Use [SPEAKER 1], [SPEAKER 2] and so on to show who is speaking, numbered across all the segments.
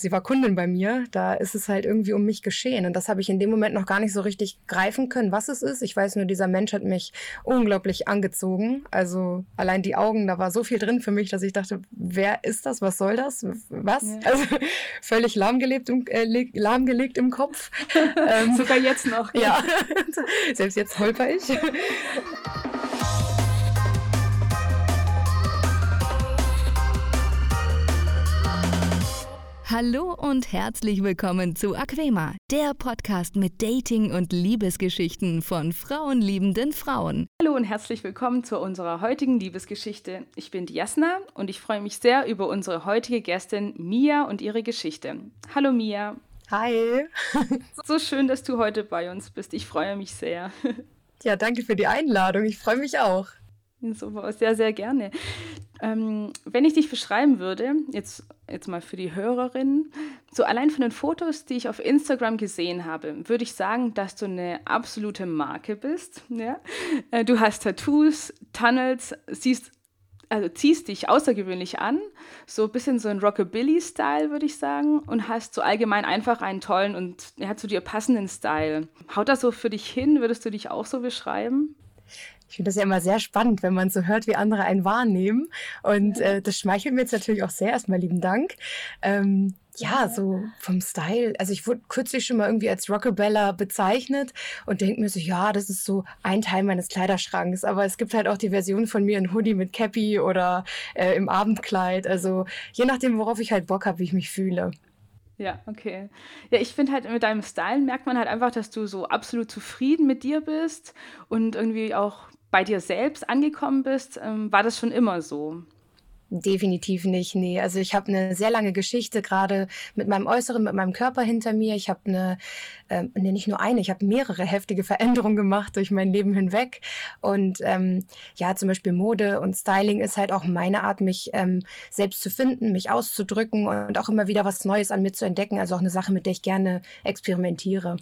[SPEAKER 1] sie war Kundin bei mir, da ist es halt irgendwie um mich geschehen. Und das habe ich in dem Moment noch gar nicht so richtig greifen können, was es ist. Ich weiß nur, dieser Mensch hat mich unglaublich angezogen. Also allein die Augen, da war so viel drin für mich, dass ich dachte, wer ist das? Was soll das? Was? Ja. Also völlig lahmgelegt im, äh, lahmgelegt im Kopf.
[SPEAKER 2] ähm, Sogar jetzt noch.
[SPEAKER 1] Ja, selbst jetzt holper ich.
[SPEAKER 3] Hallo und herzlich willkommen zu Aquema, der Podcast mit Dating- und Liebesgeschichten von frauenliebenden Frauen.
[SPEAKER 2] Hallo und herzlich willkommen zu unserer heutigen Liebesgeschichte. Ich bin Jasna und ich freue mich sehr über unsere heutige Gästin Mia und ihre Geschichte. Hallo Mia.
[SPEAKER 1] Hi.
[SPEAKER 2] so schön, dass du heute bei uns bist. Ich freue mich sehr.
[SPEAKER 1] Ja, danke für die Einladung. Ich freue mich auch.
[SPEAKER 2] So, sehr, sehr gerne. Ähm, wenn ich dich beschreiben würde, jetzt, jetzt mal für die Hörerinnen, so allein von den Fotos, die ich auf Instagram gesehen habe, würde ich sagen, dass du eine absolute Marke bist. Ja? Äh, du hast Tattoos, Tunnels, siehst, also ziehst dich außergewöhnlich an, so ein bisschen so ein Rockabilly-Style, würde ich sagen, und hast so allgemein einfach einen tollen und ja, zu dir passenden Style. Haut das so für dich hin? Würdest du dich auch so beschreiben?
[SPEAKER 1] Ich finde das ja immer sehr spannend, wenn man so hört, wie andere einen wahrnehmen. Und äh, das schmeichelt mir jetzt natürlich auch sehr. Erstmal lieben Dank. Ähm, ja, so vom Style. Also ich wurde kürzlich schon mal irgendwie als Rockabella bezeichnet und denke mir so, ja, das ist so ein Teil meines Kleiderschranks. Aber es gibt halt auch die Version von mir in Hoodie mit Cappy oder äh, im Abendkleid. Also je nachdem, worauf ich halt Bock habe, wie ich mich fühle.
[SPEAKER 2] Ja, okay. Ja, ich finde halt mit deinem Style merkt man halt einfach, dass du so absolut zufrieden mit dir bist und irgendwie auch bei dir selbst angekommen bist, ähm, war das schon immer so?
[SPEAKER 1] Definitiv nicht, nee. Also ich habe eine sehr lange Geschichte gerade mit meinem Äußeren, mit meinem Körper hinter mir. Ich habe eine, äh, nee, nicht nur eine, ich habe mehrere heftige Veränderungen gemacht durch mein Leben hinweg. Und ähm, ja, zum Beispiel Mode und Styling ist halt auch meine Art, mich ähm, selbst zu finden, mich auszudrücken und auch immer wieder was Neues an mir zu entdecken. Also auch eine Sache, mit der ich gerne experimentiere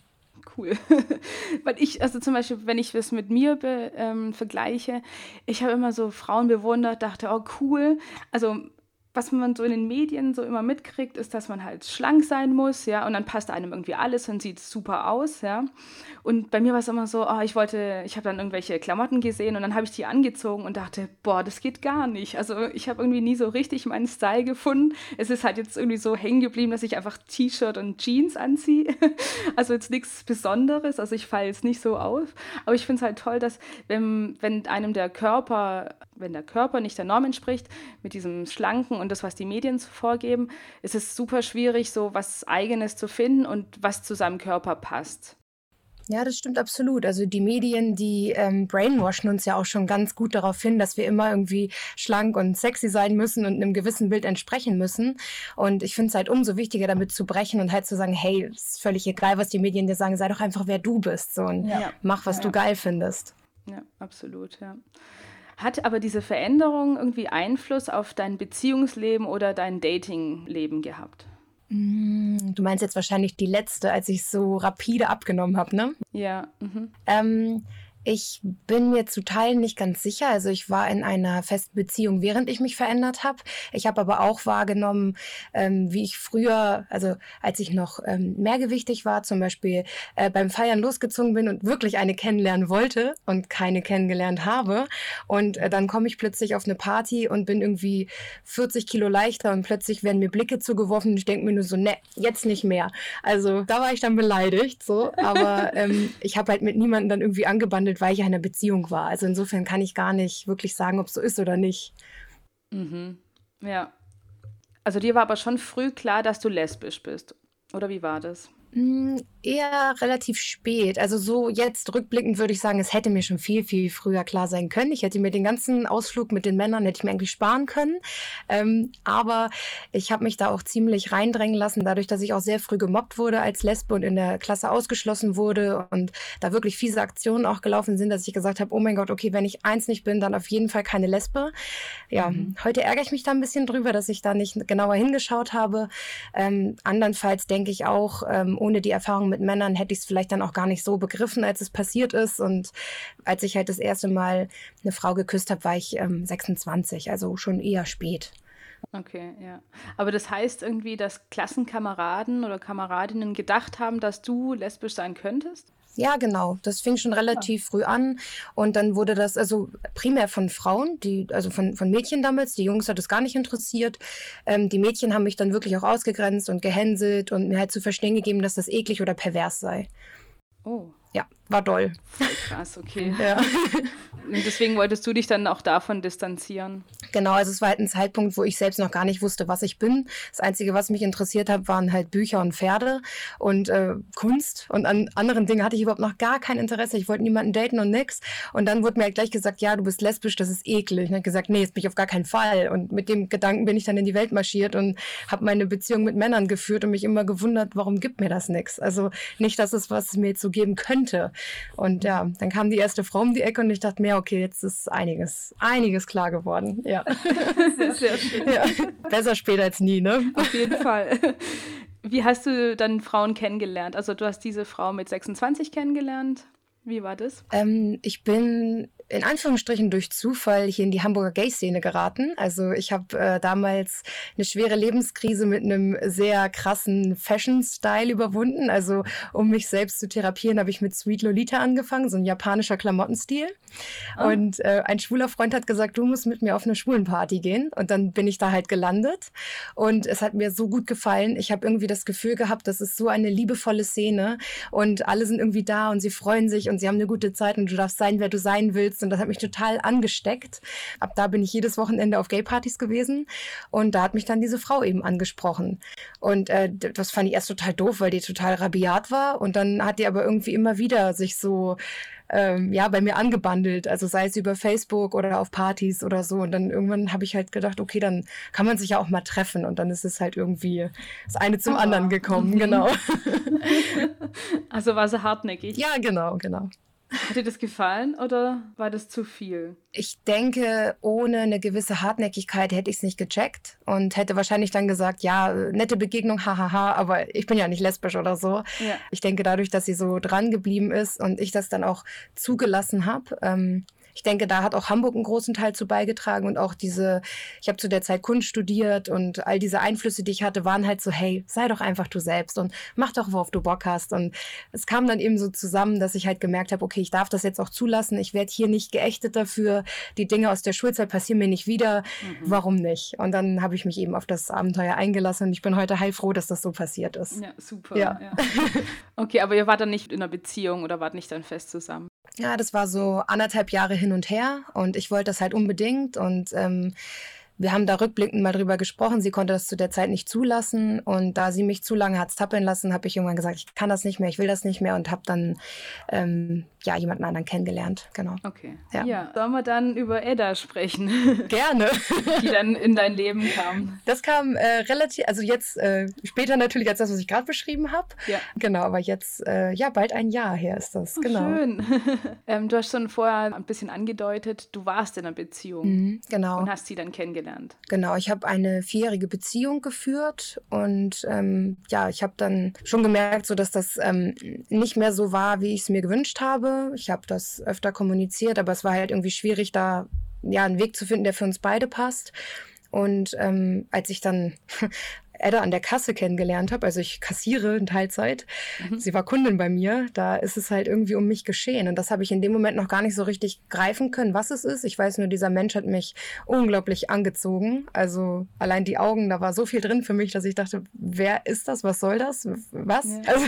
[SPEAKER 2] cool. Weil ich, also zum Beispiel, wenn ich das mit mir be, ähm, vergleiche, ich habe immer so Frauen bewundert, dachte, oh cool. Also was man so in den Medien so immer mitkriegt, ist, dass man halt schlank sein muss, ja, und dann passt einem irgendwie alles und sieht super aus, ja. Und bei mir war es immer so, oh, ich wollte, ich habe dann irgendwelche Klamotten gesehen und dann habe ich die angezogen und dachte, boah, das geht gar nicht. Also ich habe irgendwie nie so richtig meinen Style gefunden. Es ist halt jetzt irgendwie so hängen geblieben, dass ich einfach T-Shirt und Jeans anziehe. Also jetzt nichts Besonderes, also ich falle jetzt nicht so auf. Aber ich finde es halt toll, dass wenn, wenn einem der Körper, wenn der Körper nicht der Norm entspricht, mit diesem schlanken und das, was die Medien vorgeben, ist es super schwierig, so was Eigenes zu finden und was zu seinem Körper passt.
[SPEAKER 1] Ja, das stimmt absolut. Also die Medien, die ähm, brainwashen uns ja auch schon ganz gut darauf hin, dass wir immer irgendwie schlank und sexy sein müssen und einem gewissen Bild entsprechen müssen. Und ich finde es halt umso wichtiger, damit zu brechen und halt zu sagen, hey, ist völlig egal, was die Medien dir sagen, sei doch einfach, wer du bist so, und ja. mach, was ja. du geil findest.
[SPEAKER 2] Ja, absolut, ja. Hat aber diese Veränderung irgendwie Einfluss auf dein Beziehungsleben oder dein Datingleben gehabt?
[SPEAKER 1] Mm, du meinst jetzt wahrscheinlich die letzte, als ich so rapide abgenommen habe, ne?
[SPEAKER 2] Ja. Mhm.
[SPEAKER 1] Ähm, ich bin mir zu Teilen nicht ganz sicher. Also ich war in einer festen Beziehung, während ich mich verändert habe. Ich habe aber auch wahrgenommen, ähm, wie ich früher, also als ich noch ähm, mehrgewichtig war, zum Beispiel äh, beim Feiern losgezogen bin und wirklich eine kennenlernen wollte und keine kennengelernt habe. Und äh, dann komme ich plötzlich auf eine Party und bin irgendwie 40 Kilo leichter und plötzlich werden mir Blicke zugeworfen und ich denke mir nur so, ne, jetzt nicht mehr. Also da war ich dann beleidigt, so. Aber ähm, ich habe halt mit niemandem dann irgendwie angebandelt, weil ich in einer Beziehung war. Also insofern kann ich gar nicht wirklich sagen, ob es so ist oder nicht.
[SPEAKER 2] Mhm. Ja. Also dir war aber schon früh klar, dass du lesbisch bist. Oder wie war das?
[SPEAKER 1] Hm, eher relativ spät. Also so jetzt rückblickend würde ich sagen, es hätte mir schon viel, viel früher klar sein können. Ich hätte mir den ganzen Ausflug mit den Männern, hätte ich mir eigentlich sparen können. Ähm, aber ich habe mich da auch ziemlich reindrängen lassen, dadurch, dass ich auch sehr früh gemobbt wurde als Lesbe und in der Klasse ausgeschlossen wurde und da wirklich fiese Aktionen auch gelaufen sind, dass ich gesagt habe, oh mein Gott, okay, wenn ich eins nicht bin, dann auf jeden Fall keine Lesbe. Ja, mhm. heute ärgere ich mich da ein bisschen drüber, dass ich da nicht genauer hingeschaut habe. Ähm, andernfalls denke ich auch, ähm, ohne die Erfahrung mit Männern hätte ich es vielleicht dann auch gar nicht so begriffen, als es passiert ist. Und als ich halt das erste Mal eine Frau geküsst habe, war ich ähm, 26, also schon eher spät.
[SPEAKER 2] Okay, ja. Aber das heißt irgendwie, dass Klassenkameraden oder Kameradinnen gedacht haben, dass du lesbisch sein könntest?
[SPEAKER 1] Ja, genau. Das fing schon relativ ja. früh an. Und dann wurde das also primär von Frauen, die, also von, von Mädchen damals. Die Jungs hat es gar nicht interessiert. Ähm, die Mädchen haben mich dann wirklich auch ausgegrenzt und gehänselt und mir halt zu verstehen gegeben, dass das eklig oder pervers sei.
[SPEAKER 2] Oh.
[SPEAKER 1] Ja, war doll.
[SPEAKER 2] Krass, okay. Ja. Und deswegen wolltest du dich dann auch davon distanzieren?
[SPEAKER 1] Genau, also es war halt ein Zeitpunkt, wo ich selbst noch gar nicht wusste, was ich bin. Das Einzige, was mich interessiert hat, waren halt Bücher und Pferde und äh, Kunst. Und an anderen Dingen hatte ich überhaupt noch gar kein Interesse. Ich wollte niemanden daten und nix. Und dann wurde mir halt gleich gesagt, ja, du bist lesbisch, das ist eklig. Und ich habe gesagt, nee, jetzt bin ich auf gar keinen Fall. Und mit dem Gedanken bin ich dann in die Welt marschiert und habe meine Beziehung mit Männern geführt und mich immer gewundert, warum gibt mir das nichts? Also nicht, dass es was mir jetzt so geben könnte. Und ja, dann kam die erste Frau um die Ecke und ich dachte mir, okay, jetzt ist einiges, einiges klar geworden. Ja.
[SPEAKER 2] Sehr, sehr schön.
[SPEAKER 1] Ja. Besser später als nie, ne?
[SPEAKER 2] Auf jeden Fall. Wie hast du dann Frauen kennengelernt? Also du hast diese Frau mit 26 kennengelernt. Wie war das?
[SPEAKER 1] Ähm, ich bin in Anführungsstrichen durch Zufall hier in die Hamburger Gay-Szene geraten. Also ich habe äh, damals eine schwere Lebenskrise mit einem sehr krassen Fashion-Style überwunden. Also um mich selbst zu therapieren, habe ich mit Sweet Lolita angefangen, so ein japanischer Klamottenstil. Oh. Und äh, ein schwuler Freund hat gesagt, du musst mit mir auf eine Schwulenparty gehen. Und dann bin ich da halt gelandet. Und es hat mir so gut gefallen. Ich habe irgendwie das Gefühl gehabt, das ist so eine liebevolle Szene. Und alle sind irgendwie da und sie freuen sich und sie haben eine gute Zeit und du darfst sein, wer du sein willst und das hat mich total angesteckt. Ab da bin ich jedes Wochenende auf Gay-Partys gewesen und da hat mich dann diese Frau eben angesprochen. Und äh, das fand ich erst total doof, weil die total rabiat war und dann hat die aber irgendwie immer wieder sich so ähm, ja, bei mir angebandelt. Also sei es über Facebook oder auf Partys oder so. Und dann irgendwann habe ich halt gedacht, okay, dann kann man sich ja auch mal treffen. Und dann ist es halt irgendwie das eine zum oh. anderen gekommen, mhm. genau.
[SPEAKER 2] Also war sie hartnäckig.
[SPEAKER 1] Ja, genau, genau.
[SPEAKER 2] Hat dir das gefallen oder war das zu viel?
[SPEAKER 1] Ich denke, ohne eine gewisse Hartnäckigkeit hätte ich es nicht gecheckt und hätte wahrscheinlich dann gesagt, ja, nette Begegnung, hahaha, aber ich bin ja nicht lesbisch oder so. Ja. Ich denke, dadurch, dass sie so dran geblieben ist und ich das dann auch zugelassen habe, ähm, ich denke, da hat auch Hamburg einen großen Teil zu beigetragen und auch diese, ich habe zu der Zeit Kunst studiert und all diese Einflüsse, die ich hatte, waren halt so, hey, sei doch einfach du selbst und mach doch, worauf du Bock hast. Und es kam dann eben so zusammen, dass ich halt gemerkt habe, okay, ich darf das jetzt auch zulassen. Ich werde hier nicht geächtet dafür. Die Dinge aus der Schulzeit passieren mir nicht wieder. Mhm. Warum nicht? Und dann habe ich mich eben auf das Abenteuer eingelassen und ich bin heute heilfroh, dass das so passiert ist.
[SPEAKER 2] Ja, super. Ja. ja. Okay, aber ihr wart dann nicht in einer Beziehung oder wart nicht dann fest zusammen?
[SPEAKER 1] Ja, das war so anderthalb Jahre hin und her und ich wollte das halt unbedingt und ähm, wir haben da rückblickend mal drüber gesprochen. Sie konnte das zu der Zeit nicht zulassen. Und da sie mich zu lange hat zappeln lassen, habe ich irgendwann gesagt, ich kann das nicht mehr, ich will das nicht mehr und habe dann ähm, ja jemanden anderen kennengelernt. Genau.
[SPEAKER 2] Okay. Ja. ja. Sollen wir dann über Edda sprechen?
[SPEAKER 1] Gerne.
[SPEAKER 2] Die dann in dein Leben kam.
[SPEAKER 1] Das kam äh, relativ, also jetzt äh, später natürlich als das, was ich gerade beschrieben habe. Ja. Genau, aber jetzt äh, ja bald ein Jahr her ist das. Oh, genau.
[SPEAKER 2] Schön. ähm, du hast schon vorher ein bisschen angedeutet, du warst in einer Beziehung. Mhm,
[SPEAKER 1] genau.
[SPEAKER 2] Und hast sie dann kennengelernt kennengelernt?
[SPEAKER 1] Genau, ich habe eine vierjährige Beziehung geführt und ähm, ja, ich habe dann schon gemerkt, so dass das ähm, nicht mehr so war, wie ich es mir gewünscht habe. Ich habe das öfter kommuniziert, aber es war halt irgendwie schwierig, da ja einen Weg zu finden, der für uns beide passt. Und ähm, als ich dann Edda an der Kasse kennengelernt habe. Also ich kassiere in Teilzeit. Mhm. Sie war Kundin bei mir. Da ist es halt irgendwie um mich geschehen. Und das habe ich in dem Moment noch gar nicht so richtig greifen können, was es ist. Ich weiß nur, dieser Mensch hat mich unglaublich angezogen. Also allein die Augen, da war so viel drin für mich, dass ich dachte, wer ist das? Was soll das? Was? Ja. Also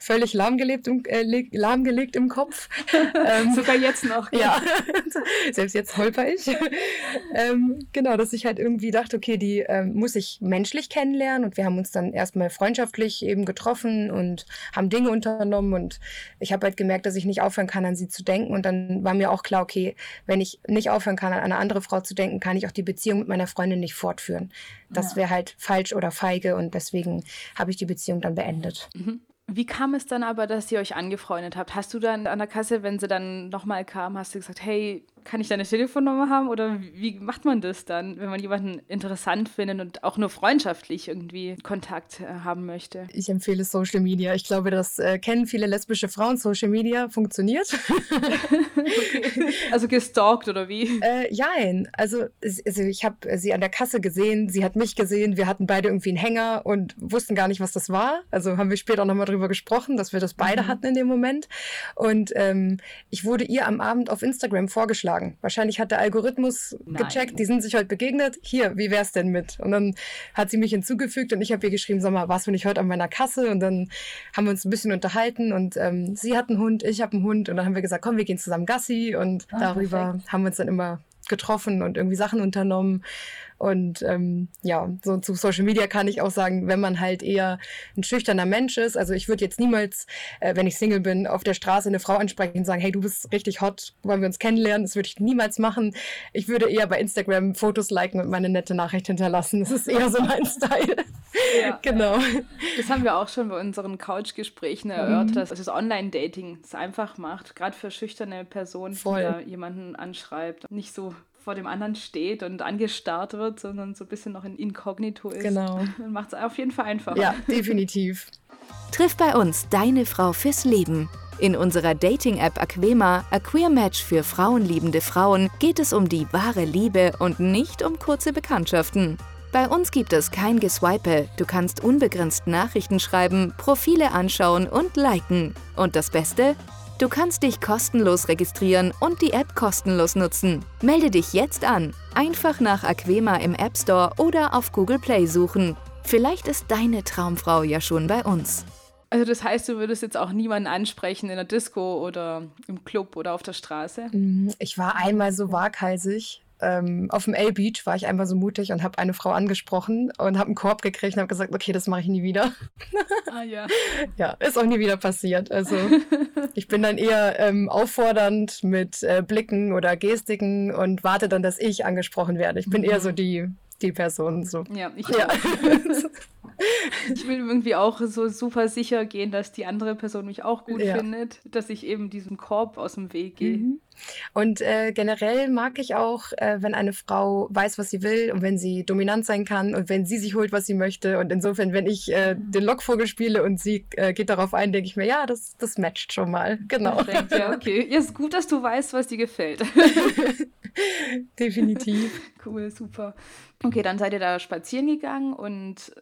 [SPEAKER 1] völlig lahmgelebt, äh, lahmgelegt im Kopf.
[SPEAKER 2] ähm, Sogar jetzt noch.
[SPEAKER 1] Ja, selbst jetzt holper ich. ähm, genau, dass ich halt irgendwie dachte, okay, die ähm, muss ich menschlich kennenlernen kennenlernen und wir haben uns dann erstmal freundschaftlich eben getroffen und haben Dinge unternommen und ich habe halt gemerkt, dass ich nicht aufhören kann, an sie zu denken und dann war mir auch klar, okay, wenn ich nicht aufhören kann, an eine andere Frau zu denken, kann ich auch die Beziehung mit meiner Freundin nicht fortführen. Das ja. wäre halt falsch oder feige und deswegen habe ich die Beziehung dann beendet.
[SPEAKER 2] Mhm. Wie kam es dann aber, dass ihr euch angefreundet habt? Hast du dann an der Kasse, wenn sie dann nochmal kam, hast du gesagt, hey, kann ich deine Telefonnummer haben oder wie macht man das dann, wenn man jemanden interessant findet und auch nur freundschaftlich irgendwie Kontakt äh, haben möchte?
[SPEAKER 1] Ich empfehle Social Media. Ich glaube, das äh, kennen viele lesbische Frauen. Social Media funktioniert.
[SPEAKER 2] okay. Also gestalkt oder wie?
[SPEAKER 1] Äh, jein. Also, also ich habe sie an der Kasse gesehen, sie hat mich gesehen, wir hatten beide irgendwie einen Hänger und wussten gar nicht, was das war. Also haben wir später auch nochmal drüber gesprochen, dass wir das beide mhm. hatten in dem Moment. Und ähm, ich wurde ihr am Abend auf Instagram vorgeschlagen. Wahrscheinlich hat der Algorithmus Nein. gecheckt, die sind sich heute begegnet. Hier, wie wär's denn mit? Und dann hat sie mich hinzugefügt und ich habe ihr geschrieben, sag mal, warst du nicht heute an meiner Kasse? Und dann haben wir uns ein bisschen unterhalten und ähm, sie hat einen Hund, ich habe einen Hund und dann haben wir gesagt, komm, wir gehen zusammen Gassi und ah, darüber perfekt. haben wir uns dann immer getroffen und irgendwie Sachen unternommen. Und ähm, ja, so zu Social Media kann ich auch sagen, wenn man halt eher ein schüchterner Mensch ist, also ich würde jetzt niemals, äh, wenn ich Single bin, auf der Straße eine Frau ansprechen und sagen, hey, du bist richtig hot, wollen wir uns kennenlernen? Das würde ich niemals machen. Ich würde eher bei Instagram Fotos liken und meine nette Nachricht hinterlassen. Das ist eher so mein Style.
[SPEAKER 2] Ja, genau. Das haben wir auch schon bei unseren Couch-Gesprächen erörtert, mhm. dass das Online-Dating es einfach macht, gerade für schüchterne Personen, Voll. die da jemanden anschreibt, nicht so vor dem anderen steht und angestarrt wird, sondern so ein bisschen noch in Inkognito ist.
[SPEAKER 1] Genau.
[SPEAKER 2] Dann macht es auf jeden Fall einfacher.
[SPEAKER 1] Ja, definitiv.
[SPEAKER 3] Triff bei uns deine Frau fürs Leben. In unserer Dating-App Aquema, A Queer Match für frauenliebende Frauen, geht es um die wahre Liebe und nicht um kurze Bekanntschaften. Bei uns gibt es kein Geswipe, du kannst unbegrenzt Nachrichten schreiben, Profile anschauen und liken. Und das Beste? Du kannst dich kostenlos registrieren und die App kostenlos nutzen. Melde dich jetzt an. Einfach nach Aquema im App Store oder auf Google Play suchen. Vielleicht ist deine Traumfrau ja schon bei uns.
[SPEAKER 2] Also das heißt, du würdest jetzt auch niemanden ansprechen in der Disco oder im Club oder auf der Straße?
[SPEAKER 1] Mhm, ich war einmal so waghalsig ähm, auf dem L-Beach war ich einmal so mutig und habe eine Frau angesprochen und habe einen Korb gekriegt und habe gesagt, okay, das mache ich nie wieder.
[SPEAKER 2] Ah ja.
[SPEAKER 1] ja, ist auch nie wieder passiert. Also ich bin dann eher ähm, auffordernd mit äh, Blicken oder Gestiken und warte dann, dass ich angesprochen werde. Ich bin mhm. eher so die, die Person. So.
[SPEAKER 2] Ja, ich ja. ich will irgendwie auch so super sicher gehen, dass die andere Person mich auch gut ja. findet, dass ich eben diesem Korb aus dem Weg gehe. Mhm.
[SPEAKER 1] Und äh, generell mag ich auch, äh, wenn eine Frau weiß, was sie will und wenn sie dominant sein kann und wenn sie sich holt, was sie möchte. Und insofern, wenn ich äh, den Lockvogel spiele und sie äh, geht darauf ein, denke ich mir, ja, das, das matcht schon mal. Genau.
[SPEAKER 2] Perfekt, ja, okay. Ja, ist gut, dass du weißt, was dir gefällt.
[SPEAKER 1] Definitiv.
[SPEAKER 2] Cool, super. Okay, dann seid ihr da spazieren gegangen und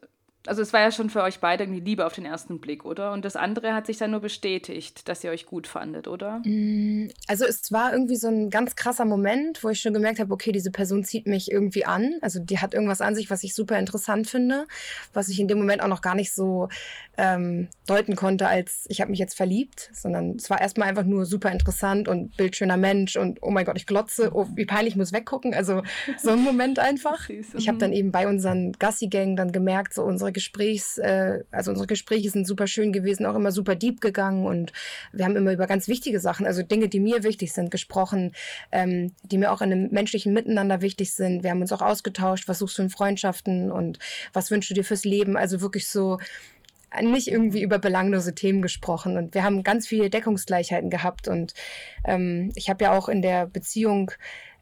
[SPEAKER 2] also es war ja schon für euch beide irgendwie Liebe auf den ersten Blick, oder? Und das andere hat sich dann nur bestätigt, dass ihr euch gut fandet, oder?
[SPEAKER 1] Mm, also es war irgendwie so ein ganz krasser Moment, wo ich schon gemerkt habe, okay, diese Person zieht mich irgendwie an. Also die hat irgendwas an sich, was ich super interessant finde, was ich in dem Moment auch noch gar nicht so ähm, deuten konnte, als ich habe mich jetzt verliebt, sondern es war erstmal einfach nur super interessant und bildschöner Mensch und oh mein Gott, ich glotze, oh, wie peinlich, ich muss weggucken. Also so ein Moment einfach. Ich habe dann mhm. eben bei unseren Gassi-Gängen dann gemerkt, so unsere Gesprächs, äh, also unsere Gespräche sind super schön gewesen, auch immer super deep gegangen und wir haben immer über ganz wichtige Sachen, also Dinge, die mir wichtig sind, gesprochen, ähm, die mir auch in einem menschlichen Miteinander wichtig sind. Wir haben uns auch ausgetauscht, was suchst du in Freundschaften und was wünschst du dir fürs Leben? Also wirklich so nicht irgendwie über belanglose Themen gesprochen und wir haben ganz viele Deckungsgleichheiten gehabt und ähm, ich habe ja auch in der Beziehung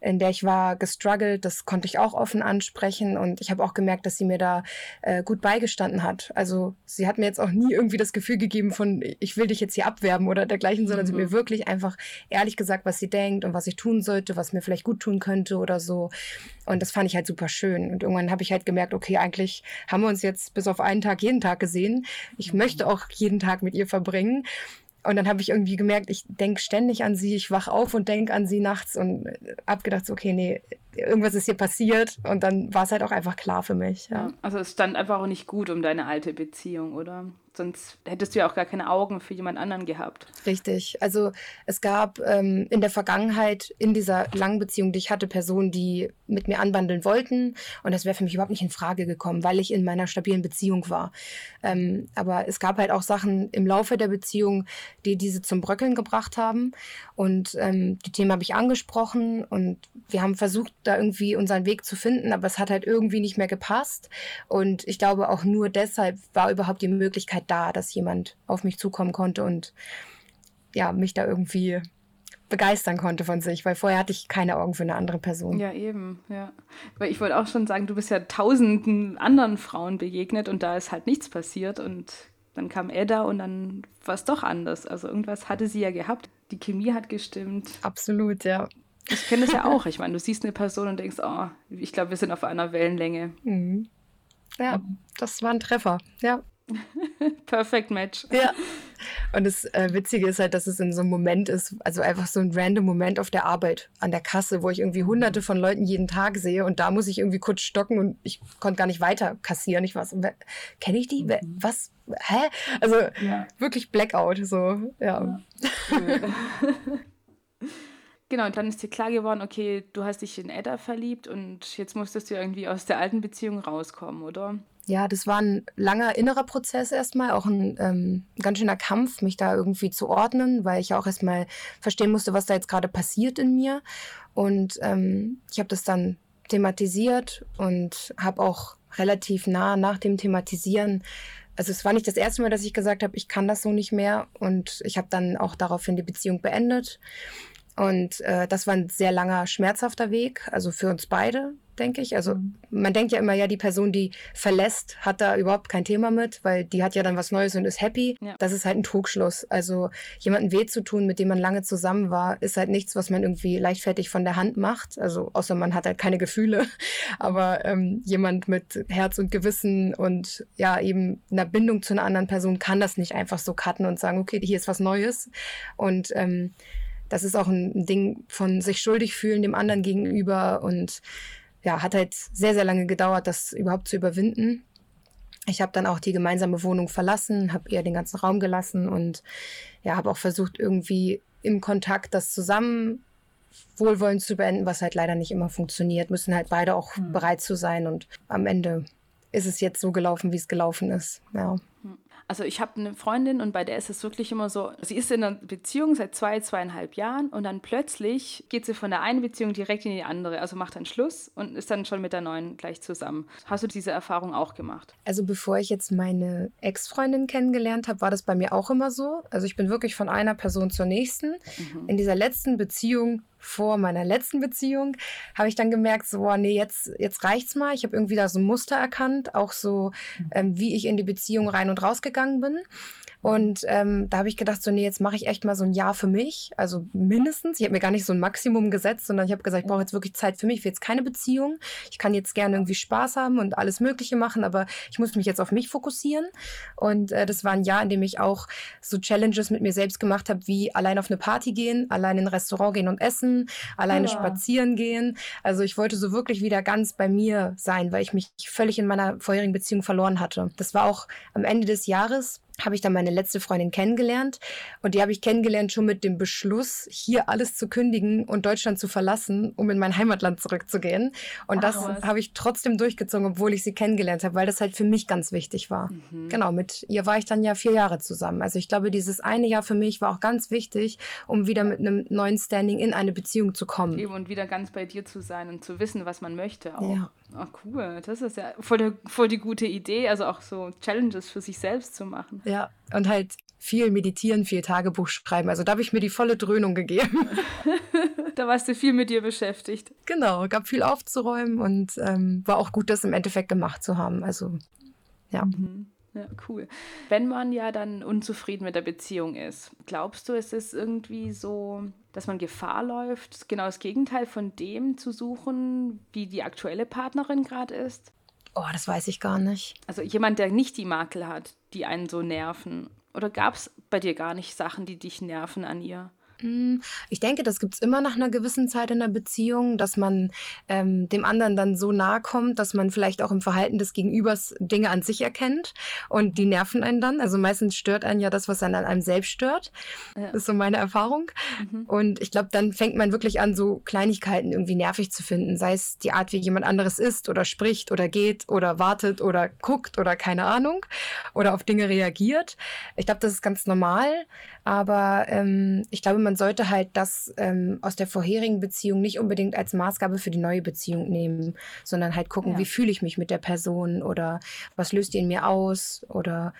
[SPEAKER 1] in der ich war, gestruggelt. Das konnte ich auch offen ansprechen und ich habe auch gemerkt, dass sie mir da äh, gut beigestanden hat. Also sie hat mir jetzt auch nie irgendwie das Gefühl gegeben von, ich will dich jetzt hier abwerben oder dergleichen, sondern mhm. sie mir wirklich einfach ehrlich gesagt, was sie denkt und was ich tun sollte, was mir vielleicht gut tun könnte oder so. Und das fand ich halt super schön. Und irgendwann habe ich halt gemerkt, okay, eigentlich haben wir uns jetzt bis auf einen Tag jeden Tag gesehen. Ich mhm. möchte auch jeden Tag mit ihr verbringen. Und dann habe ich irgendwie gemerkt, ich denke ständig an sie, ich wach auf und denke an sie nachts und habe gedacht, so, okay, nee, irgendwas ist hier passiert. Und dann war es halt auch einfach klar für mich. Ja.
[SPEAKER 2] Also es stand einfach auch nicht gut um deine alte Beziehung, oder? Sonst hättest du ja auch gar keine Augen für jemand anderen gehabt.
[SPEAKER 1] Richtig. Also es gab ähm, in der Vergangenheit in dieser langen Beziehung, die ich hatte, Personen, die mit mir anbandeln wollten. Und das wäre für mich überhaupt nicht in Frage gekommen, weil ich in meiner stabilen Beziehung war. Ähm, aber es gab halt auch Sachen im Laufe der Beziehung, die diese zum Bröckeln gebracht haben. Und ähm, die Themen habe ich angesprochen und wir haben versucht, da irgendwie unseren Weg zu finden, aber es hat halt irgendwie nicht mehr gepasst. Und ich glaube, auch nur deshalb war überhaupt die Möglichkeit da, dass jemand auf mich zukommen konnte und ja, mich da irgendwie begeistern konnte von sich, weil vorher hatte ich keine Augen für eine andere Person.
[SPEAKER 2] Ja, eben, ja. Weil ich wollte auch schon sagen, du bist ja tausenden anderen Frauen begegnet und da ist halt nichts passiert und dann kam Edda und dann war es doch anders. Also irgendwas hatte sie ja gehabt. Die Chemie hat gestimmt.
[SPEAKER 1] Absolut, ja.
[SPEAKER 2] Ich kenne das ja auch. Ich meine, du siehst eine Person und denkst, oh, ich glaube, wir sind auf einer Wellenlänge. Mhm.
[SPEAKER 1] Ja, das war ein Treffer, ja.
[SPEAKER 2] Perfect Match.
[SPEAKER 1] Ja. Und das äh, Witzige ist halt, dass es in so einem Moment ist, also einfach so ein random Moment auf der Arbeit, an der Kasse, wo ich irgendwie hunderte von Leuten jeden Tag sehe und da muss ich irgendwie kurz stocken und ich konnte gar nicht weiter kassieren. Ich war so, kenne ich die? Mhm. Was? Hä? Also ja. wirklich Blackout, so, ja. ja.
[SPEAKER 2] Genau, und dann ist dir klar geworden, okay, du hast dich in Edda verliebt und jetzt musstest du irgendwie aus der alten Beziehung rauskommen, oder?
[SPEAKER 1] Ja, das war ein langer innerer Prozess erstmal, auch ein ähm, ganz schöner Kampf, mich da irgendwie zu ordnen, weil ich auch erstmal verstehen musste, was da jetzt gerade passiert in mir. Und ähm, ich habe das dann thematisiert und habe auch relativ nah nach dem Thematisieren also es war nicht das erste Mal, dass ich gesagt habe, ich kann das so nicht mehr. Und ich habe dann auch daraufhin die Beziehung beendet. Und äh, das war ein sehr langer, schmerzhafter Weg, also für uns beide, denke ich. Also mhm. man denkt ja immer, ja, die Person, die verlässt, hat da überhaupt kein Thema mit, weil die hat ja dann was Neues und ist happy. Ja. Das ist halt ein Trugschluss. Also jemanden weh zu tun, mit dem man lange zusammen war, ist halt nichts, was man irgendwie leichtfertig von der Hand macht. Also außer man hat halt keine Gefühle. Aber ähm, jemand mit Herz und Gewissen und ja, eben einer Bindung zu einer anderen Person kann das nicht einfach so cutten und sagen, okay, hier ist was Neues. Und ähm, das ist auch ein Ding von sich schuldig fühlen dem anderen gegenüber und ja, hat halt sehr, sehr lange gedauert, das überhaupt zu überwinden. Ich habe dann auch die gemeinsame Wohnung verlassen, habe ihr den ganzen Raum gelassen und ja, habe auch versucht, irgendwie im Kontakt das zusammen wohlwollend zu beenden, was halt leider nicht immer funktioniert. Müssen halt beide auch mhm. bereit zu sein und am Ende ist es jetzt so gelaufen, wie es gelaufen ist. Ja.
[SPEAKER 2] Also ich habe eine Freundin und bei der ist es wirklich immer so, sie ist in einer Beziehung seit zwei, zweieinhalb Jahren und dann plötzlich geht sie von der einen Beziehung direkt in die andere, also macht dann Schluss und ist dann schon mit der neuen gleich zusammen. Hast du diese Erfahrung auch gemacht?
[SPEAKER 1] Also bevor ich jetzt meine Ex-Freundin kennengelernt habe, war das bei mir auch immer so. Also ich bin wirklich von einer Person zur nächsten. Mhm. In dieser letzten Beziehung vor meiner letzten Beziehung habe ich dann gemerkt, so, boah, nee, jetzt, jetzt reicht's mal. Ich habe irgendwie da so ein Muster erkannt, auch so, mhm. ähm, wie ich in die Beziehung rein und rausgegangen bin. Und ähm, da habe ich gedacht, so, nee, jetzt mache ich echt mal so ein Jahr für mich. Also mindestens. Ich habe mir gar nicht so ein Maximum gesetzt, sondern ich habe gesagt, ich brauche jetzt wirklich Zeit für mich. Ich will jetzt keine Beziehung. Ich kann jetzt gerne irgendwie Spaß haben und alles Mögliche machen, aber ich muss mich jetzt auf mich fokussieren. Und äh, das war ein Jahr, in dem ich auch so Challenges mit mir selbst gemacht habe, wie allein auf eine Party gehen, allein in ein Restaurant gehen und essen, alleine ja. spazieren gehen. Also ich wollte so wirklich wieder ganz bei mir sein, weil ich mich völlig in meiner vorherigen Beziehung verloren hatte. Das war auch am Ende des Jahres habe ich dann meine letzte Freundin kennengelernt. Und die habe ich kennengelernt schon mit dem Beschluss, hier alles zu kündigen und Deutschland zu verlassen, um in mein Heimatland zurückzugehen. Und Ach, das habe ich trotzdem durchgezogen, obwohl ich sie kennengelernt habe, weil das halt für mich ganz wichtig war. Mhm. Genau, mit ihr war ich dann ja vier Jahre zusammen. Also ich glaube, dieses eine Jahr für mich war auch ganz wichtig, um wieder mit einem neuen Standing in eine Beziehung zu kommen.
[SPEAKER 2] Eben und wieder ganz bei dir zu sein und zu wissen, was man möchte auch. Ja. Ach cool, das ist ja voll, der, voll die gute Idee, also auch so Challenges für sich selbst zu machen.
[SPEAKER 1] Ja, und halt viel meditieren, viel Tagebuch schreiben. Also da habe ich mir die volle Dröhnung gegeben.
[SPEAKER 2] da warst du viel mit dir beschäftigt.
[SPEAKER 1] Genau, gab viel aufzuräumen und ähm, war auch gut, das im Endeffekt gemacht zu haben. Also ja.
[SPEAKER 2] Mhm. Ja, cool. Wenn man ja dann unzufrieden mit der Beziehung ist, glaubst du, es ist irgendwie so, dass man Gefahr läuft, genau das Gegenteil von dem zu suchen, wie die aktuelle Partnerin gerade ist?
[SPEAKER 1] Oh, das weiß ich gar nicht.
[SPEAKER 2] Also jemand, der nicht die Makel hat, die einen so nerven. Oder gab es bei dir gar nicht Sachen, die dich nerven an ihr?
[SPEAKER 1] Hm, ich denke, das gibt es immer nach einer gewissen Zeit in der Beziehung, dass man ähm, dem anderen dann so nahe kommt, dass man vielleicht auch im Verhalten des Gegenübers Dinge an sich erkennt und die nerven einen dann. Also meistens stört einen ja das, was einen an einem selbst stört. Ja. Das ist so meine Erfahrung. Mhm. Und ich glaube, dann fängt man wirklich an, so Kleinigkeiten irgendwie nervig zu finden. Sei es die Art, wie jemand anderes ist oder spricht oder geht oder wartet oder guckt oder keine Ahnung oder auf Dinge reagiert. Ich glaube, das ist ganz normal. Aber ähm, ich glaube, man sollte halt das ähm, aus der vorherigen Beziehung nicht unbedingt als Maßgabe für die neue Beziehung nehmen, sondern halt gucken, ja. wie fühle ich mich mit der Person oder was löst die in mir aus oder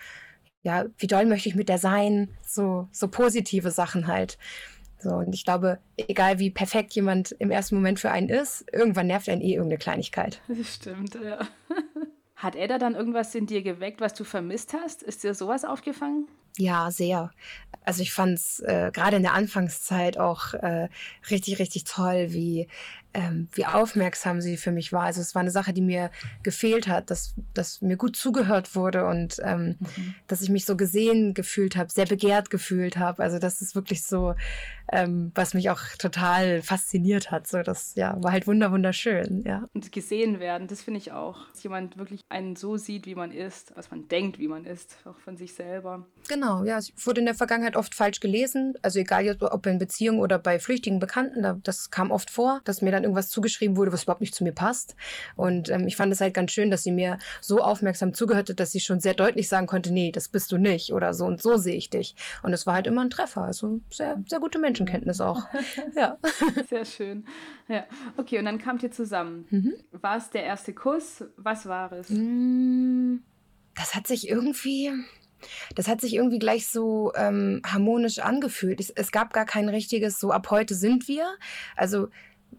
[SPEAKER 1] ja, wie doll möchte ich mit der sein? So, so positive Sachen halt. So, und ich glaube, egal wie perfekt jemand im ersten Moment für einen ist, irgendwann nervt einen eh irgendeine Kleinigkeit.
[SPEAKER 2] Das stimmt, ja. Hat Edda dann irgendwas in dir geweckt, was du vermisst hast? Ist dir sowas aufgefangen?
[SPEAKER 1] Ja, sehr. Also ich fand es äh, gerade in der Anfangszeit auch äh, richtig, richtig toll, wie ähm, wie aufmerksam sie für mich war. Also es war eine Sache, die mir gefehlt hat, dass, dass mir gut zugehört wurde und ähm, mhm. dass ich mich so gesehen gefühlt habe, sehr begehrt gefühlt habe. Also das ist wirklich so, ähm, was mich auch total fasziniert hat. So das ja war halt wunder wunderschön. Ja.
[SPEAKER 2] Und gesehen werden, das finde ich auch, dass jemand wirklich einen so sieht, wie man ist, was man denkt, wie man ist, auch von sich selber.
[SPEAKER 1] Genau, ja, es wurde in der Vergangenheit oft falsch gelesen. Also egal, ob in Beziehungen oder bei flüchtigen Bekannten, das kam oft vor, dass mir dann irgendwas zugeschrieben wurde, was überhaupt nicht zu mir passt. Und ähm, ich fand es halt ganz schön, dass sie mir so aufmerksam zugehört hat, dass sie schon sehr deutlich sagen konnte, nee, das bist du nicht oder so und so sehe ich dich. Und es war halt immer ein Treffer. Also sehr, sehr gute Menschenkenntnis auch. ja.
[SPEAKER 2] Sehr schön. Ja. Okay, und dann kamt ihr zusammen. Mhm. War es der erste Kuss? Was war es?
[SPEAKER 1] Mm, das hat sich irgendwie das hat sich irgendwie gleich so ähm, harmonisch angefühlt. Es, es, gab gar kein richtiges, so ab heute sind wir. Also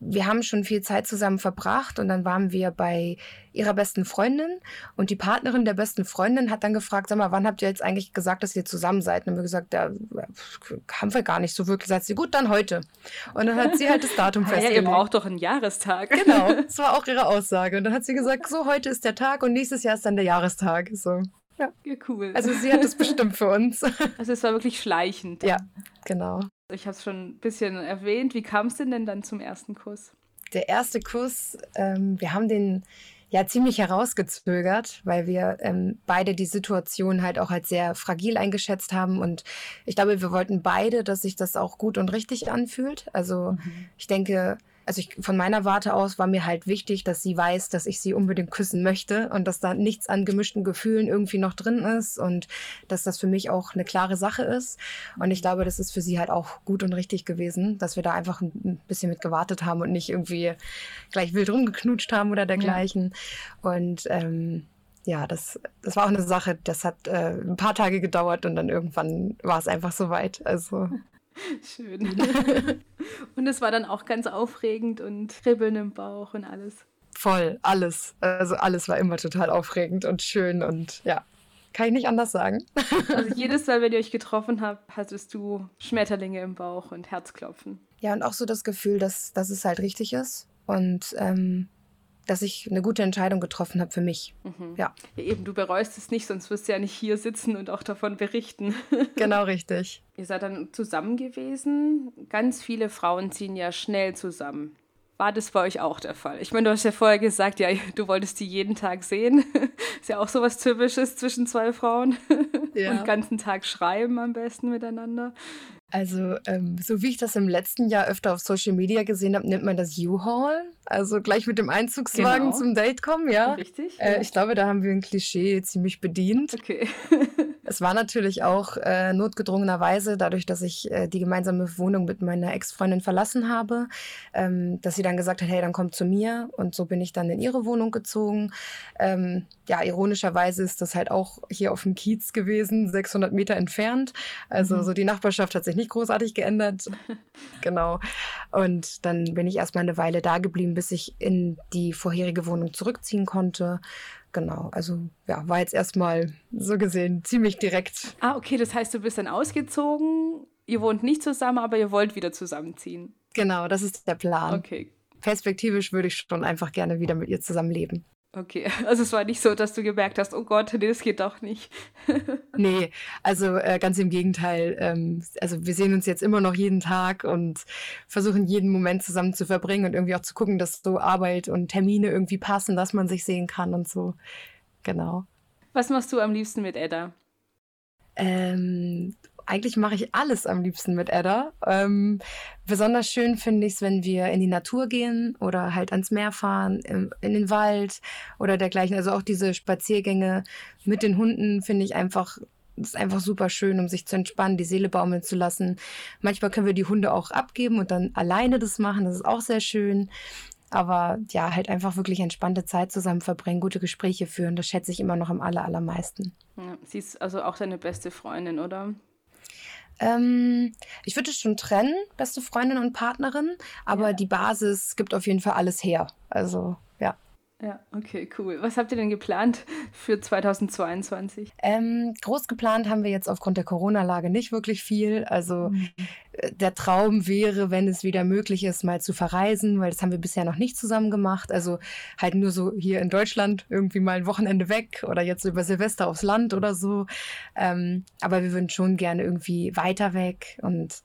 [SPEAKER 1] wir haben schon viel Zeit zusammen verbracht und dann waren wir bei ihrer besten Freundin und die Partnerin der besten Freundin hat dann gefragt, sag mal, wann habt ihr jetzt eigentlich gesagt, dass ihr zusammen seid? Und haben wir gesagt, ja, haben wir gar nicht so wirklich. Sagt sie, gut, dann heute. Und dann hat sie halt das Datum festgelegt.
[SPEAKER 2] Ja, ihr braucht doch einen Jahrestag.
[SPEAKER 1] Genau, das war auch ihre Aussage. Und dann hat sie gesagt, so, heute ist der Tag und nächstes Jahr ist dann der Jahrestag. So.
[SPEAKER 2] Ja. ja, cool.
[SPEAKER 1] Also sie hat es bestimmt für uns.
[SPEAKER 2] Also es war wirklich schleichend.
[SPEAKER 1] Ja, genau.
[SPEAKER 2] Ich habe es schon ein bisschen erwähnt. Wie kam es denn, denn dann zum ersten Kuss?
[SPEAKER 1] Der erste Kuss, ähm, wir haben den ja ziemlich herausgezögert, weil wir ähm, beide die Situation halt auch als sehr fragil eingeschätzt haben. Und ich glaube, wir wollten beide, dass sich das auch gut und richtig anfühlt. Also mhm. ich denke, also ich, von meiner Warte aus war mir halt wichtig, dass sie weiß, dass ich sie unbedingt küssen möchte und dass da nichts an gemischten Gefühlen irgendwie noch drin ist und dass das für mich auch eine klare Sache ist. Und ich glaube, das ist für sie halt auch gut und richtig gewesen, dass wir da einfach ein bisschen mit gewartet haben und nicht irgendwie gleich wild rumgeknutscht haben oder dergleichen. Ja. Und ähm, ja, das, das war auch eine Sache, das hat äh, ein paar Tage gedauert und dann irgendwann war es einfach soweit. Also
[SPEAKER 2] Schön. und es war dann auch ganz aufregend und kribbeln im Bauch und alles.
[SPEAKER 1] Voll, alles. Also alles war immer total aufregend und schön und ja, kann ich nicht anders sagen.
[SPEAKER 2] Also jedes Mal, wenn ihr euch getroffen habt, hattest du Schmetterlinge im Bauch und Herzklopfen.
[SPEAKER 1] Ja, und auch so das Gefühl, dass, dass es halt richtig ist. Und ähm, dass ich eine gute Entscheidung getroffen habe für mich. Mhm. Ja.
[SPEAKER 2] ja. Eben, du bereust es nicht, sonst wirst du ja nicht hier sitzen und auch davon berichten.
[SPEAKER 1] genau richtig.
[SPEAKER 2] Ihr seid dann zusammen gewesen. Ganz viele Frauen ziehen ja schnell zusammen. War das bei euch auch der Fall? Ich meine, du hast ja vorher gesagt, ja, du wolltest die jeden Tag sehen. Ist ja auch so was Typisches zwischen zwei Frauen. Ja. Und den ganzen Tag schreiben am besten miteinander.
[SPEAKER 1] Also, ähm, so wie ich das im letzten Jahr öfter auf Social Media gesehen habe, nennt man das U-Haul. Also gleich mit dem Einzugswagen genau. zum Date kommen, ja.
[SPEAKER 2] Richtig.
[SPEAKER 1] Äh, ja. Ich glaube, da haben wir ein Klischee ziemlich bedient.
[SPEAKER 2] Okay.
[SPEAKER 1] Es war natürlich auch äh, notgedrungenerweise, dadurch, dass ich äh, die gemeinsame Wohnung mit meiner Ex-Freundin verlassen habe, ähm, dass sie dann gesagt hat, hey, dann komm zu mir. Und so bin ich dann in ihre Wohnung gezogen. Ähm, ja, ironischerweise ist das halt auch hier auf dem Kiez gewesen, 600 Meter entfernt. Also mhm. so die Nachbarschaft hat sich nicht großartig geändert. genau. Und dann bin ich erstmal eine Weile da geblieben, bis ich in die vorherige Wohnung zurückziehen konnte. Genau, also ja, war jetzt erstmal so gesehen ziemlich direkt.
[SPEAKER 2] Ah, okay, das heißt, du bist dann ausgezogen, ihr wohnt nicht zusammen, aber ihr wollt wieder zusammenziehen.
[SPEAKER 1] Genau, das ist der Plan.
[SPEAKER 2] Okay.
[SPEAKER 1] Perspektivisch würde ich schon einfach gerne wieder mit ihr zusammenleben.
[SPEAKER 2] Okay, also es war nicht so, dass du gemerkt hast, oh Gott, nee, das geht doch nicht.
[SPEAKER 1] nee, also äh, ganz im Gegenteil. Ähm, also wir sehen uns jetzt immer noch jeden Tag und versuchen jeden Moment zusammen zu verbringen und irgendwie auch zu gucken, dass so Arbeit und Termine irgendwie passen, dass man sich sehen kann und so. Genau.
[SPEAKER 2] Was machst du am liebsten mit Edda?
[SPEAKER 1] Ähm, eigentlich mache ich alles am liebsten mit Edda. Ähm, besonders schön finde ich es, wenn wir in die Natur gehen oder halt ans Meer fahren, in, in den Wald oder dergleichen. Also auch diese Spaziergänge mit den Hunden finde ich einfach das ist einfach super schön, um sich zu entspannen, die Seele baumeln zu lassen. Manchmal können wir die Hunde auch abgeben und dann alleine das machen. Das ist auch sehr schön. Aber ja, halt einfach wirklich entspannte Zeit zusammen verbringen, gute Gespräche führen. Das schätze ich immer noch am aller, allermeisten.
[SPEAKER 2] Ja, sie ist also auch deine beste Freundin, oder?
[SPEAKER 1] Ähm, ich würde es schon trennen, beste Freundin und Partnerin, aber ja. die Basis gibt auf jeden Fall alles her. Also ja.
[SPEAKER 2] Ja, okay, cool. Was habt ihr denn geplant für 2022?
[SPEAKER 1] Ähm, groß geplant haben wir jetzt aufgrund der Corona-Lage nicht wirklich viel. Also mhm. Äh, der Traum wäre, wenn es wieder möglich ist, mal zu verreisen, weil das haben wir bisher noch nicht zusammen gemacht. Also halt nur so hier in Deutschland irgendwie mal ein Wochenende weg oder jetzt über Silvester aufs Land oder so. Ähm, aber wir würden schon gerne irgendwie weiter weg und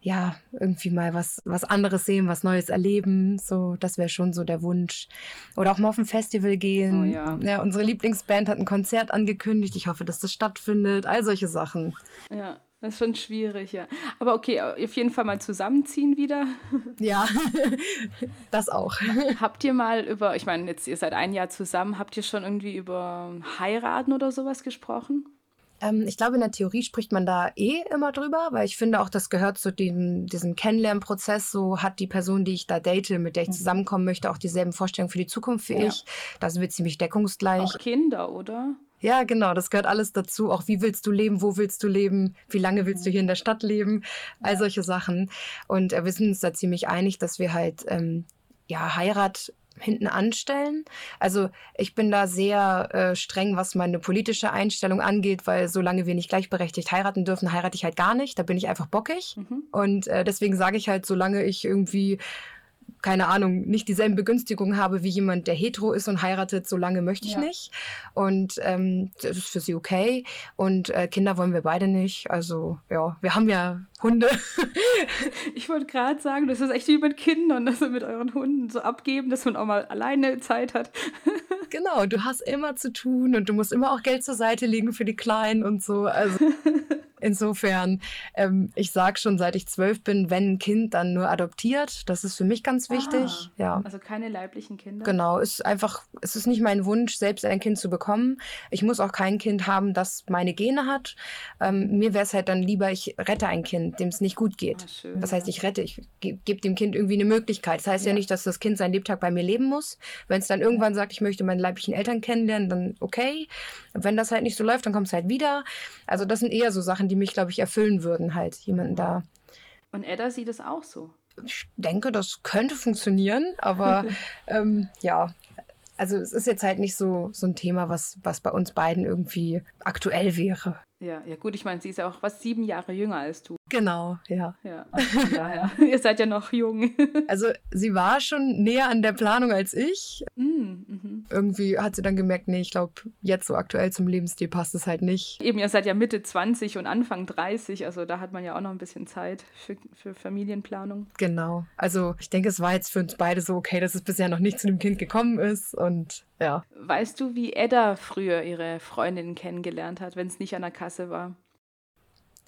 [SPEAKER 1] ja, irgendwie mal was, was anderes sehen, was Neues erleben. So, das wäre schon so der Wunsch. Oder auch mal auf ein Festival gehen. Oh, ja. ja, unsere Lieblingsband hat ein Konzert angekündigt. Ich hoffe, dass das stattfindet. All solche Sachen.
[SPEAKER 2] Ja. Das ist schon schwierig, ja. Aber okay, auf jeden Fall mal zusammenziehen wieder.
[SPEAKER 1] Ja, das auch.
[SPEAKER 2] Habt ihr mal über, ich meine, jetzt ihr seid ein Jahr zusammen, habt ihr schon irgendwie über heiraten oder sowas gesprochen?
[SPEAKER 1] Ähm, ich glaube, in der Theorie spricht man da eh immer drüber, weil ich finde auch, das gehört zu dem, diesem Kennenlernprozess. So hat die Person, die ich da date, mit der ich mhm. zusammenkommen möchte, auch dieselben Vorstellungen für die Zukunft wie ja. ich. Das wird ziemlich deckungsgleich.
[SPEAKER 2] Auch Kinder, oder?
[SPEAKER 1] Ja, genau, das gehört alles dazu. Auch wie willst du leben, wo willst du leben, wie lange willst du hier in der Stadt leben, all solche Sachen. Und äh, wir sind uns da ziemlich einig, dass wir halt ähm, ja Heirat hinten anstellen. Also ich bin da sehr äh, streng, was meine politische Einstellung angeht, weil solange wir nicht gleichberechtigt heiraten dürfen, heirate ich halt gar nicht. Da bin ich einfach bockig. Mhm. Und äh, deswegen sage ich halt, solange ich irgendwie keine Ahnung, nicht dieselben Begünstigungen habe wie jemand, der hetero ist und heiratet, so lange möchte ich ja. nicht. Und ähm, das ist für sie okay. Und äh, Kinder wollen wir beide nicht. Also ja, wir haben ja Hunde.
[SPEAKER 2] ich wollte gerade sagen, das ist echt wie mit Kindern, dass wir mit euren Hunden so abgeben, dass man auch mal alleine Zeit hat.
[SPEAKER 1] genau, du hast immer zu tun und du musst immer auch Geld zur Seite legen für die Kleinen und so. Also Insofern, ähm, ich sage schon, seit ich zwölf bin, wenn ein Kind, dann nur adoptiert. Das ist für mich ganz wichtig. Ah, ja.
[SPEAKER 2] Also keine leiblichen Kinder.
[SPEAKER 1] Genau, ist einfach, es ist nicht mein Wunsch, selbst ein Kind zu bekommen. Ich muss auch kein Kind haben, das meine Gene hat. Ähm, mir wäre es halt dann lieber, ich rette ein Kind, dem es nicht gut geht. Ah, schön, das heißt, ich rette, ich gebe geb dem Kind irgendwie eine Möglichkeit. Das heißt ja. ja nicht, dass das Kind seinen Lebtag bei mir leben muss. Wenn es dann irgendwann sagt, ich möchte meine leiblichen Eltern kennenlernen, dann okay. Wenn das halt nicht so läuft, dann kommt es halt wieder. Also das sind eher so Sachen, die mich, glaube ich, erfüllen würden, halt jemanden da.
[SPEAKER 2] Und Edda sieht es auch so.
[SPEAKER 1] Ich denke, das könnte funktionieren, aber ähm, ja, also es ist jetzt halt nicht so, so ein Thema, was, was bei uns beiden irgendwie aktuell wäre.
[SPEAKER 2] Ja, ja gut, ich meine, sie ist ja auch was sieben Jahre jünger als du.
[SPEAKER 1] Genau, ja.
[SPEAKER 2] Ja, daher. Ihr seid ja noch jung.
[SPEAKER 1] also sie war schon näher an der Planung als ich. Mm, mhm. Irgendwie hat sie dann gemerkt, nee, ich glaube, jetzt so aktuell zum Lebensstil passt es halt nicht.
[SPEAKER 2] Eben, ihr seid ja Mitte 20 und Anfang 30, also da hat man ja auch noch ein bisschen Zeit für, für Familienplanung.
[SPEAKER 1] Genau. Also ich denke, es war jetzt für uns beide so okay, dass es bisher noch nicht zu dem Kind gekommen ist und ja.
[SPEAKER 2] Weißt du, wie Edda früher ihre Freundinnen kennengelernt hat, wenn es nicht an der Kasse war?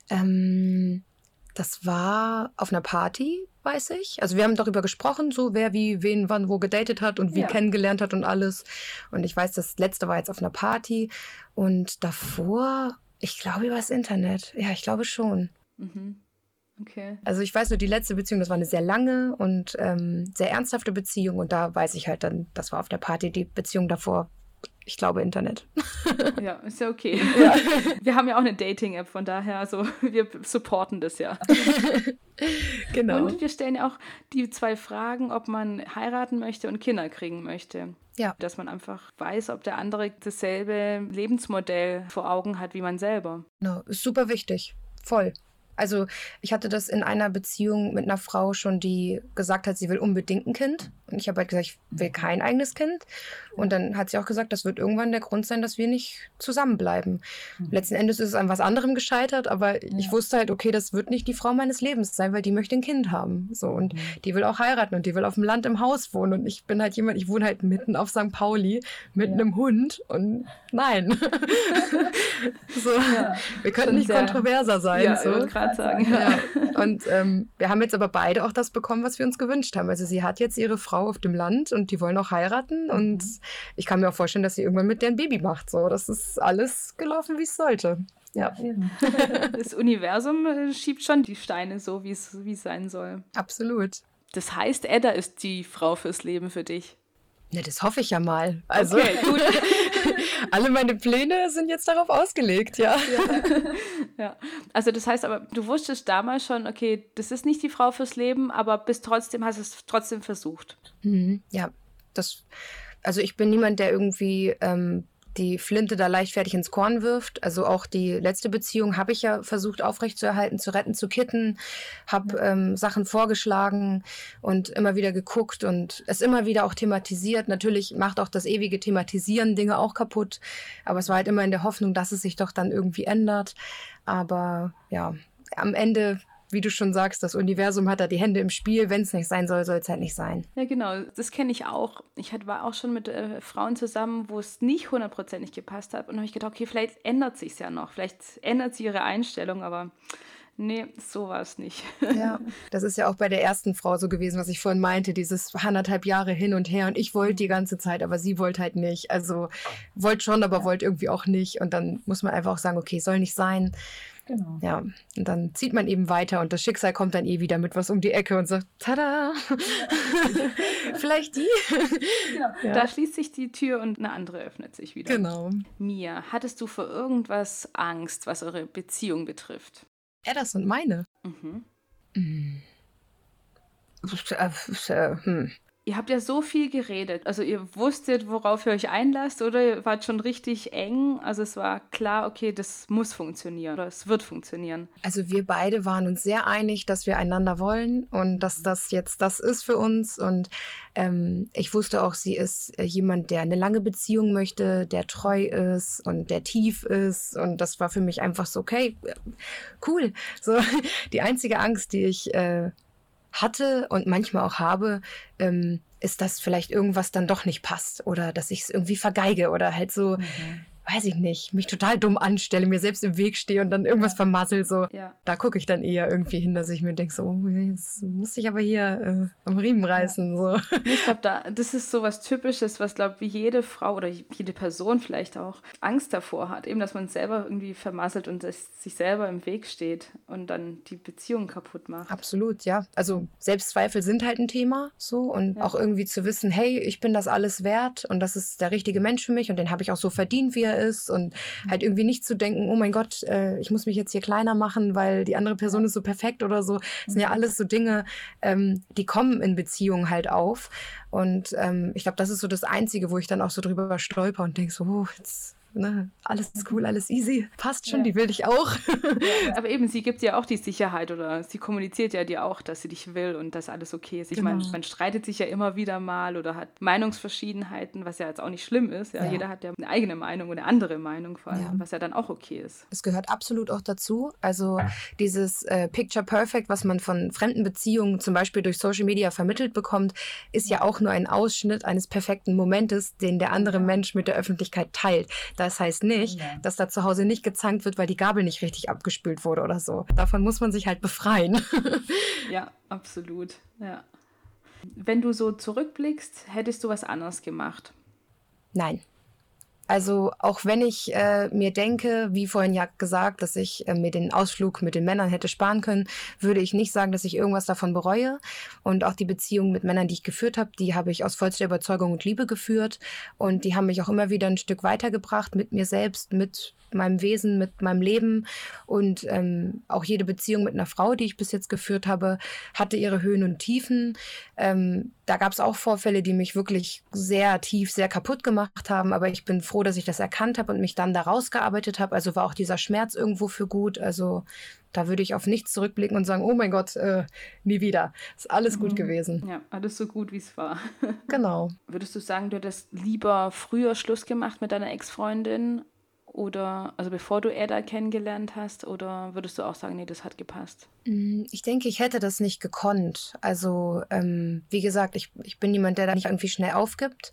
[SPEAKER 1] Ähm, das war auf einer Party, weiß ich. Also wir haben darüber gesprochen, so wer wie wen wann wo gedatet hat und wie ja. kennengelernt hat und alles. Und ich weiß, das letzte war jetzt auf einer Party und davor, ich glaube über das Internet. Ja, ich glaube schon. Mhm.
[SPEAKER 2] Okay.
[SPEAKER 1] Also ich weiß nur, die letzte Beziehung, das war eine sehr lange und ähm, sehr ernsthafte Beziehung und da weiß ich halt dann, das war auf der Party, die Beziehung davor ich glaube Internet.
[SPEAKER 2] Ja, ist ja okay. Ja. Wir haben ja auch eine Dating-App, von daher, also wir supporten das ja.
[SPEAKER 1] Genau.
[SPEAKER 2] Und wir stellen ja auch die zwei Fragen, ob man heiraten möchte und Kinder kriegen möchte.
[SPEAKER 1] Ja.
[SPEAKER 2] Dass man einfach weiß, ob der andere dasselbe Lebensmodell vor Augen hat wie man selber.
[SPEAKER 1] No, ist super wichtig. Voll. Also ich hatte das in einer Beziehung mit einer Frau schon, die gesagt hat, sie will unbedingt ein Kind. Und ich habe halt gesagt, ich will kein eigenes Kind. Und dann hat sie auch gesagt, das wird irgendwann der Grund sein, dass wir nicht zusammenbleiben. Mhm. Letzten Endes ist es an was anderem gescheitert, aber ja. ich wusste halt, okay, das wird nicht die Frau meines Lebens sein, weil die möchte ein Kind haben. So und mhm. die will auch heiraten und die will auf dem Land im Haus wohnen. Und ich bin halt jemand, ich wohne halt mitten auf St. Pauli mit ja. einem Hund und nein. so, ja. wir könnten nicht kontroverser sein. Ja, so.
[SPEAKER 2] ich gerade sagen. Ja.
[SPEAKER 1] Und ähm, wir haben jetzt aber beide auch das bekommen, was wir uns gewünscht haben. Also sie hat jetzt ihre Frau auf dem Land und die wollen auch heiraten mhm. Ich kann mir auch vorstellen, dass sie irgendwann mit deren Baby macht. So, das ist alles gelaufen, wie es sollte. Ja.
[SPEAKER 2] Das Universum äh, schiebt schon die Steine so, wie es sein soll.
[SPEAKER 1] Absolut.
[SPEAKER 2] Das heißt, Edda ist die Frau fürs Leben für dich.
[SPEAKER 1] Ne, das hoffe ich ja mal. Also,
[SPEAKER 2] okay, gut.
[SPEAKER 1] alle meine Pläne sind jetzt darauf ausgelegt, ja.
[SPEAKER 2] ja. ja. Also das heißt aber, du wusstest damals schon, okay, das ist nicht die Frau fürs Leben, aber bis trotzdem hast du es trotzdem versucht.
[SPEAKER 1] Mhm. Ja, das, also ich bin niemand, der irgendwie ähm, die Flinte da leichtfertig ins Korn wirft. Also auch die letzte Beziehung habe ich ja versucht aufrechtzuerhalten, zu retten, zu kitten, habe ähm, Sachen vorgeschlagen und immer wieder geguckt und es immer wieder auch thematisiert. Natürlich macht auch das ewige Thematisieren Dinge auch kaputt, aber es war halt immer in der Hoffnung, dass es sich doch dann irgendwie ändert. Aber ja, am Ende wie du schon sagst, das Universum hat da die Hände im Spiel. Wenn es nicht sein soll, soll es halt nicht sein.
[SPEAKER 2] Ja, genau. Das kenne ich auch. Ich war auch schon mit äh, Frauen zusammen, wo es nicht hundertprozentig gepasst hat. Und habe ich gedacht, okay, vielleicht ändert sich ja noch. Vielleicht ändert sie ihre Einstellung, aber Nee, so war es nicht.
[SPEAKER 1] Ja, das ist ja auch bei der ersten Frau so gewesen, was ich vorhin meinte, dieses anderthalb Jahre hin und her und ich wollte die ganze Zeit, aber sie wollte halt nicht. Also wollte schon, aber wollte irgendwie auch nicht und dann muss man einfach auch sagen, okay, soll nicht sein. Genau. Ja, und dann zieht man eben weiter und das Schicksal kommt dann eh wieder mit was um die Ecke und sagt, tada, vielleicht die.
[SPEAKER 2] Genau. Ja. Da schließt sich die Tür und eine andere öffnet sich wieder.
[SPEAKER 1] Genau.
[SPEAKER 2] Mia, hattest du vor irgendwas Angst, was eure Beziehung betrifft?
[SPEAKER 1] Ja, das sind meine. Mhm. Hm.
[SPEAKER 2] Äh, äh, hm. Ihr habt ja so viel geredet. Also ihr wusstet, worauf ihr euch einlasst, oder ihr wart schon richtig eng. Also es war klar, okay, das muss funktionieren oder es wird funktionieren.
[SPEAKER 1] Also wir beide waren uns sehr einig, dass wir einander wollen und dass das jetzt das ist für uns. Und ähm, ich wusste auch, sie ist äh, jemand, der eine lange Beziehung möchte, der treu ist und der tief ist. Und das war für mich einfach so, okay, cool. So die einzige Angst, die ich äh, hatte und manchmal auch habe, ähm, ist, dass vielleicht irgendwas dann doch nicht passt oder dass ich es irgendwie vergeige oder halt so, mhm weiß ich nicht, mich total dumm anstelle, mir selbst im Weg stehe und dann irgendwas vermassel. So. Ja. Da gucke ich dann eher irgendwie hin, dass ich mir denke, so, oh, jetzt muss ich aber hier äh, am Riemen reißen. So.
[SPEAKER 2] Ich glaube, da, das ist so was Typisches, was, glaube ich, jede Frau oder jede Person vielleicht auch Angst davor hat. Eben, dass man es selber irgendwie vermasselt und sich selber im Weg steht und dann die Beziehung kaputt macht.
[SPEAKER 1] Absolut, ja. Also Selbstzweifel sind halt ein Thema so und ja. auch irgendwie zu wissen, hey, ich bin das alles wert und das ist der richtige Mensch für mich und den habe ich auch so verdient, wie er ist und halt irgendwie nicht zu denken, oh mein Gott, äh, ich muss mich jetzt hier kleiner machen, weil die andere Person ist so perfekt oder so. Das sind ja mhm. alles so Dinge, ähm, die kommen in Beziehungen halt auf. Und ähm, ich glaube, das ist so das Einzige, wo ich dann auch so drüber stolper und denke so, oh, jetzt ne, alles ist cool, alles easy, passt schon, ja. die will ich auch.
[SPEAKER 2] Ja, aber eben, sie gibt dir auch die Sicherheit oder sie kommuniziert ja dir auch, dass sie dich will und dass alles okay ist. Ich genau. meine, man streitet sich ja immer wieder mal oder hat Meinungsverschiedenheiten, was ja jetzt auch nicht schlimm ist. Ja, ja. Jeder hat ja eine eigene Meinung oder eine andere Meinung vor allem, was ja dann auch okay ist.
[SPEAKER 1] Es gehört absolut auch dazu. Also dieses äh, Picture Perfect, was man von fremden Beziehungen zum Beispiel durch Social Media vermittelt bekommt, ist ja auch nur ein Ausschnitt eines perfekten Momentes, den der andere Mensch mit der Öffentlichkeit teilt. Das heißt nicht, ja. dass da zu Hause nicht gezankt wird, weil die Gabel nicht richtig abgespült wurde oder so. Davon muss man sich halt befreien.
[SPEAKER 2] ja, absolut. Ja. Wenn du so zurückblickst, hättest du was anderes gemacht?
[SPEAKER 1] Nein. Also auch wenn ich äh, mir denke, wie vorhin ja gesagt, dass ich äh, mir den Ausflug mit den Männern hätte sparen können, würde ich nicht sagen, dass ich irgendwas davon bereue. Und auch die Beziehungen mit Männern, die ich geführt habe, die habe ich aus vollster Überzeugung und Liebe geführt. Und die haben mich auch immer wieder ein Stück weitergebracht mit mir selbst, mit meinem Wesen, mit meinem Leben. Und ähm, auch jede Beziehung mit einer Frau, die ich bis jetzt geführt habe, hatte ihre Höhen und Tiefen. Ähm, da gab es auch Vorfälle, die mich wirklich sehr tief, sehr kaputt gemacht haben. Aber ich bin froh, dass ich das erkannt habe und mich dann da rausgearbeitet habe. Also war auch dieser Schmerz irgendwo für gut. Also da würde ich auf nichts zurückblicken und sagen, oh mein Gott, äh, nie wieder. Ist alles mhm. gut gewesen.
[SPEAKER 2] Ja, alles so gut, wie es war.
[SPEAKER 1] genau.
[SPEAKER 2] Würdest du sagen, du hättest lieber früher Schluss gemacht mit deiner Ex-Freundin oder, also bevor du Ada kennengelernt hast, oder würdest du auch sagen, nee, das hat gepasst?
[SPEAKER 1] Mm, ich denke, ich hätte das nicht gekonnt. Also, ähm, wie gesagt, ich, ich bin jemand, der da nicht irgendwie schnell aufgibt.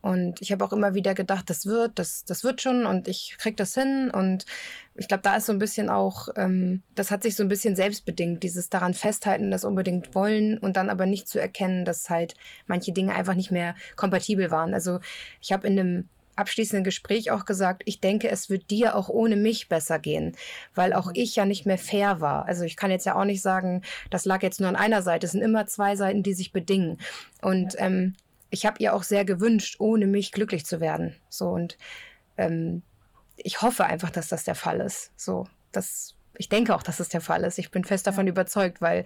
[SPEAKER 1] Und ich habe auch immer wieder gedacht, das wird, das, das wird schon und ich krieg das hin. Und ich glaube, da ist so ein bisschen auch, ähm, das hat sich so ein bisschen selbstbedingt, dieses daran festhalten, das unbedingt wollen und dann aber nicht zu erkennen, dass halt manche Dinge einfach nicht mehr kompatibel waren. Also ich habe in einem abschließenden Gespräch auch gesagt, ich denke, es wird dir auch ohne mich besser gehen, weil auch mhm. ich ja nicht mehr fair war. Also ich kann jetzt ja auch nicht sagen, das lag jetzt nur an einer Seite. Es sind immer zwei Seiten, die sich bedingen. Und ähm, ich habe ihr auch sehr gewünscht, ohne mich glücklich zu werden. So und ähm, ich hoffe einfach, dass das der Fall ist. So, das, ich denke auch, dass das der Fall ist. Ich bin fest davon überzeugt, weil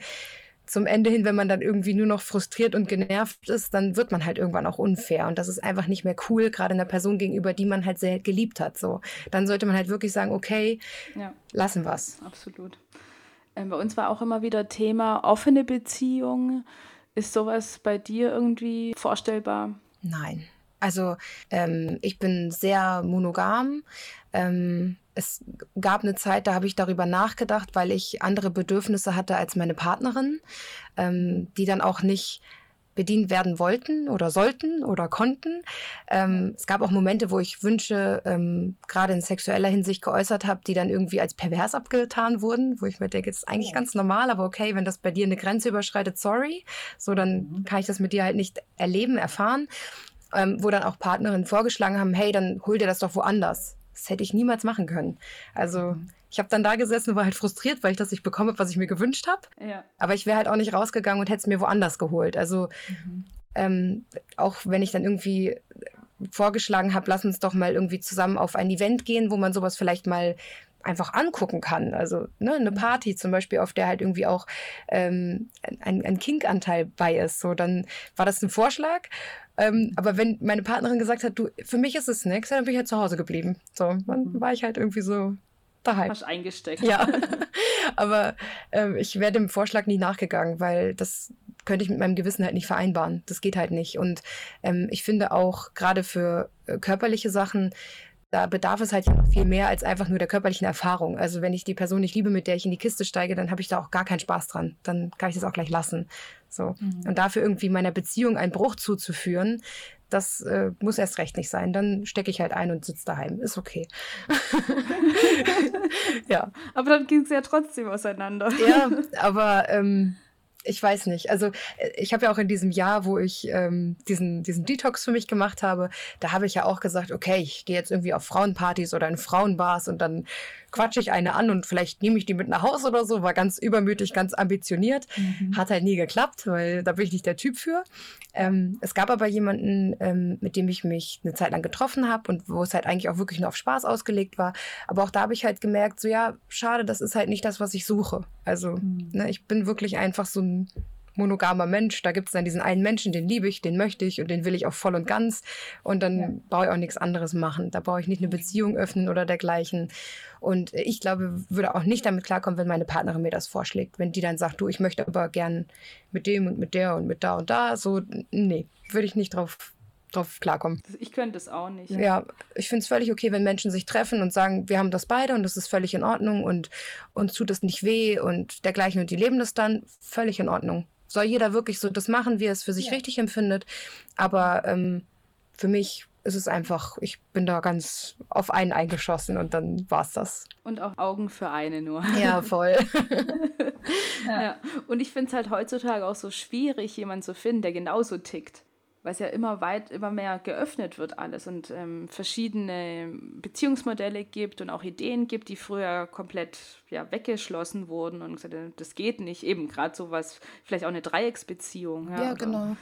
[SPEAKER 1] zum Ende hin, wenn man dann irgendwie nur noch frustriert und genervt ist, dann wird man halt irgendwann auch unfair. Und das ist einfach nicht mehr cool, gerade einer Person gegenüber, die man halt sehr geliebt hat. So, dann sollte man halt wirklich sagen, okay, ja. lassen wir's.
[SPEAKER 2] Absolut. Ähm, bei uns war auch immer wieder Thema offene Beziehungen. Ist sowas bei dir irgendwie vorstellbar?
[SPEAKER 1] Nein. Also ähm, ich bin sehr monogam. Ähm, es gab eine Zeit, da habe ich darüber nachgedacht, weil ich andere Bedürfnisse hatte als meine Partnerin, ähm, die dann auch nicht bedient werden wollten oder sollten oder konnten. Ähm, es gab auch Momente, wo ich Wünsche ähm, gerade in sexueller Hinsicht geäußert habe, die dann irgendwie als pervers abgetan wurden, wo ich mir denke, das ist eigentlich ganz normal, aber okay, wenn das bei dir eine Grenze überschreitet, sorry. So, dann mhm. kann ich das mit dir halt nicht erleben, erfahren. Ähm, wo dann auch Partnerinnen vorgeschlagen haben, hey, dann hol dir das doch woanders. Das hätte ich niemals machen können. Also mhm. ich habe dann da gesessen und war halt frustriert, weil ich das nicht bekomme, was ich mir gewünscht habe. Ja. Aber ich wäre halt auch nicht rausgegangen und hätte es mir woanders geholt. Also mhm. ähm, auch wenn ich dann irgendwie vorgeschlagen habe, lass uns doch mal irgendwie zusammen auf ein Event gehen, wo man sowas vielleicht mal einfach angucken kann. Also ne, eine mhm. Party zum Beispiel, auf der halt irgendwie auch ähm, ein, ein Kink-Anteil bei ist. So, dann war das ein Vorschlag. Ähm, aber wenn meine Partnerin gesagt hat, du, für mich ist es nichts, dann bin ich halt zu Hause geblieben. So, dann mhm. war ich halt irgendwie so daheim.
[SPEAKER 2] Hast eingesteckt.
[SPEAKER 1] Ja. aber ähm, ich wäre dem Vorschlag nie nachgegangen, weil das könnte ich mit meinem Gewissen halt nicht vereinbaren. Das geht halt nicht. Und ähm, ich finde auch gerade für äh, körperliche Sachen, da bedarf es halt ja noch viel mehr als einfach nur der körperlichen Erfahrung. Also wenn ich die Person nicht liebe, mit der ich in die Kiste steige, dann habe ich da auch gar keinen Spaß dran. Dann kann ich das auch gleich lassen. So. Mhm. Und dafür irgendwie meiner Beziehung einen Bruch zuzuführen, das äh, muss erst recht nicht sein. Dann stecke ich halt ein und sitze daheim. Ist okay.
[SPEAKER 2] ja. Aber dann ging es ja trotzdem auseinander.
[SPEAKER 1] ja, aber ähm, ich weiß nicht. Also äh, ich habe ja auch in diesem Jahr, wo ich ähm, diesen, diesen Detox für mich gemacht habe, da habe ich ja auch gesagt, okay, ich gehe jetzt irgendwie auf Frauenpartys oder in Frauenbars und dann quatsche ich eine an und vielleicht nehme ich die mit nach Hause oder so. War ganz übermütig, ganz ambitioniert. Mhm. Hat halt nie geklappt, weil da bin ich nicht der Typ für. Ähm, es gab aber jemanden, ähm, mit dem ich mich eine Zeit lang getroffen habe und wo es halt eigentlich auch wirklich nur auf Spaß ausgelegt war. Aber auch da habe ich halt gemerkt, so ja, schade, das ist halt nicht das, was ich suche. Also mhm. ne, ich bin wirklich einfach so ein monogamer Mensch. Da gibt es dann diesen einen Menschen, den liebe ich, den möchte ich und den will ich auch voll und ganz. Und dann ja. brauche ich auch nichts anderes machen. Da brauche ich nicht eine Beziehung öffnen oder dergleichen. Und ich glaube, würde auch nicht damit klarkommen, wenn meine Partnerin mir das vorschlägt. Wenn die dann sagt, du, ich möchte aber gern mit dem und mit der und mit da und da. So, nee, würde ich nicht drauf drauf klarkommen.
[SPEAKER 2] Ich könnte es auch nicht.
[SPEAKER 1] Ja, ich finde es völlig okay, wenn Menschen sich treffen und sagen, wir haben das beide und das ist völlig in Ordnung und uns tut es nicht weh und dergleichen und die leben das dann, völlig in Ordnung soll jeder wirklich so das machen, wie er es für sich ja. richtig empfindet. Aber ähm, für mich ist es einfach, ich bin da ganz auf einen eingeschossen und dann war es das.
[SPEAKER 2] Und auch Augen für eine nur.
[SPEAKER 1] Ja, voll.
[SPEAKER 2] ja. ja. Und ich finde es halt heutzutage auch so schwierig, jemanden zu finden, der genauso tickt weil es ja immer weit, immer mehr geöffnet wird alles und ähm, verschiedene Beziehungsmodelle gibt und auch Ideen gibt, die früher komplett ja, weggeschlossen wurden und gesagt, das geht nicht. Eben gerade sowas, vielleicht auch eine Dreiecksbeziehung.
[SPEAKER 1] Ja, ja genau.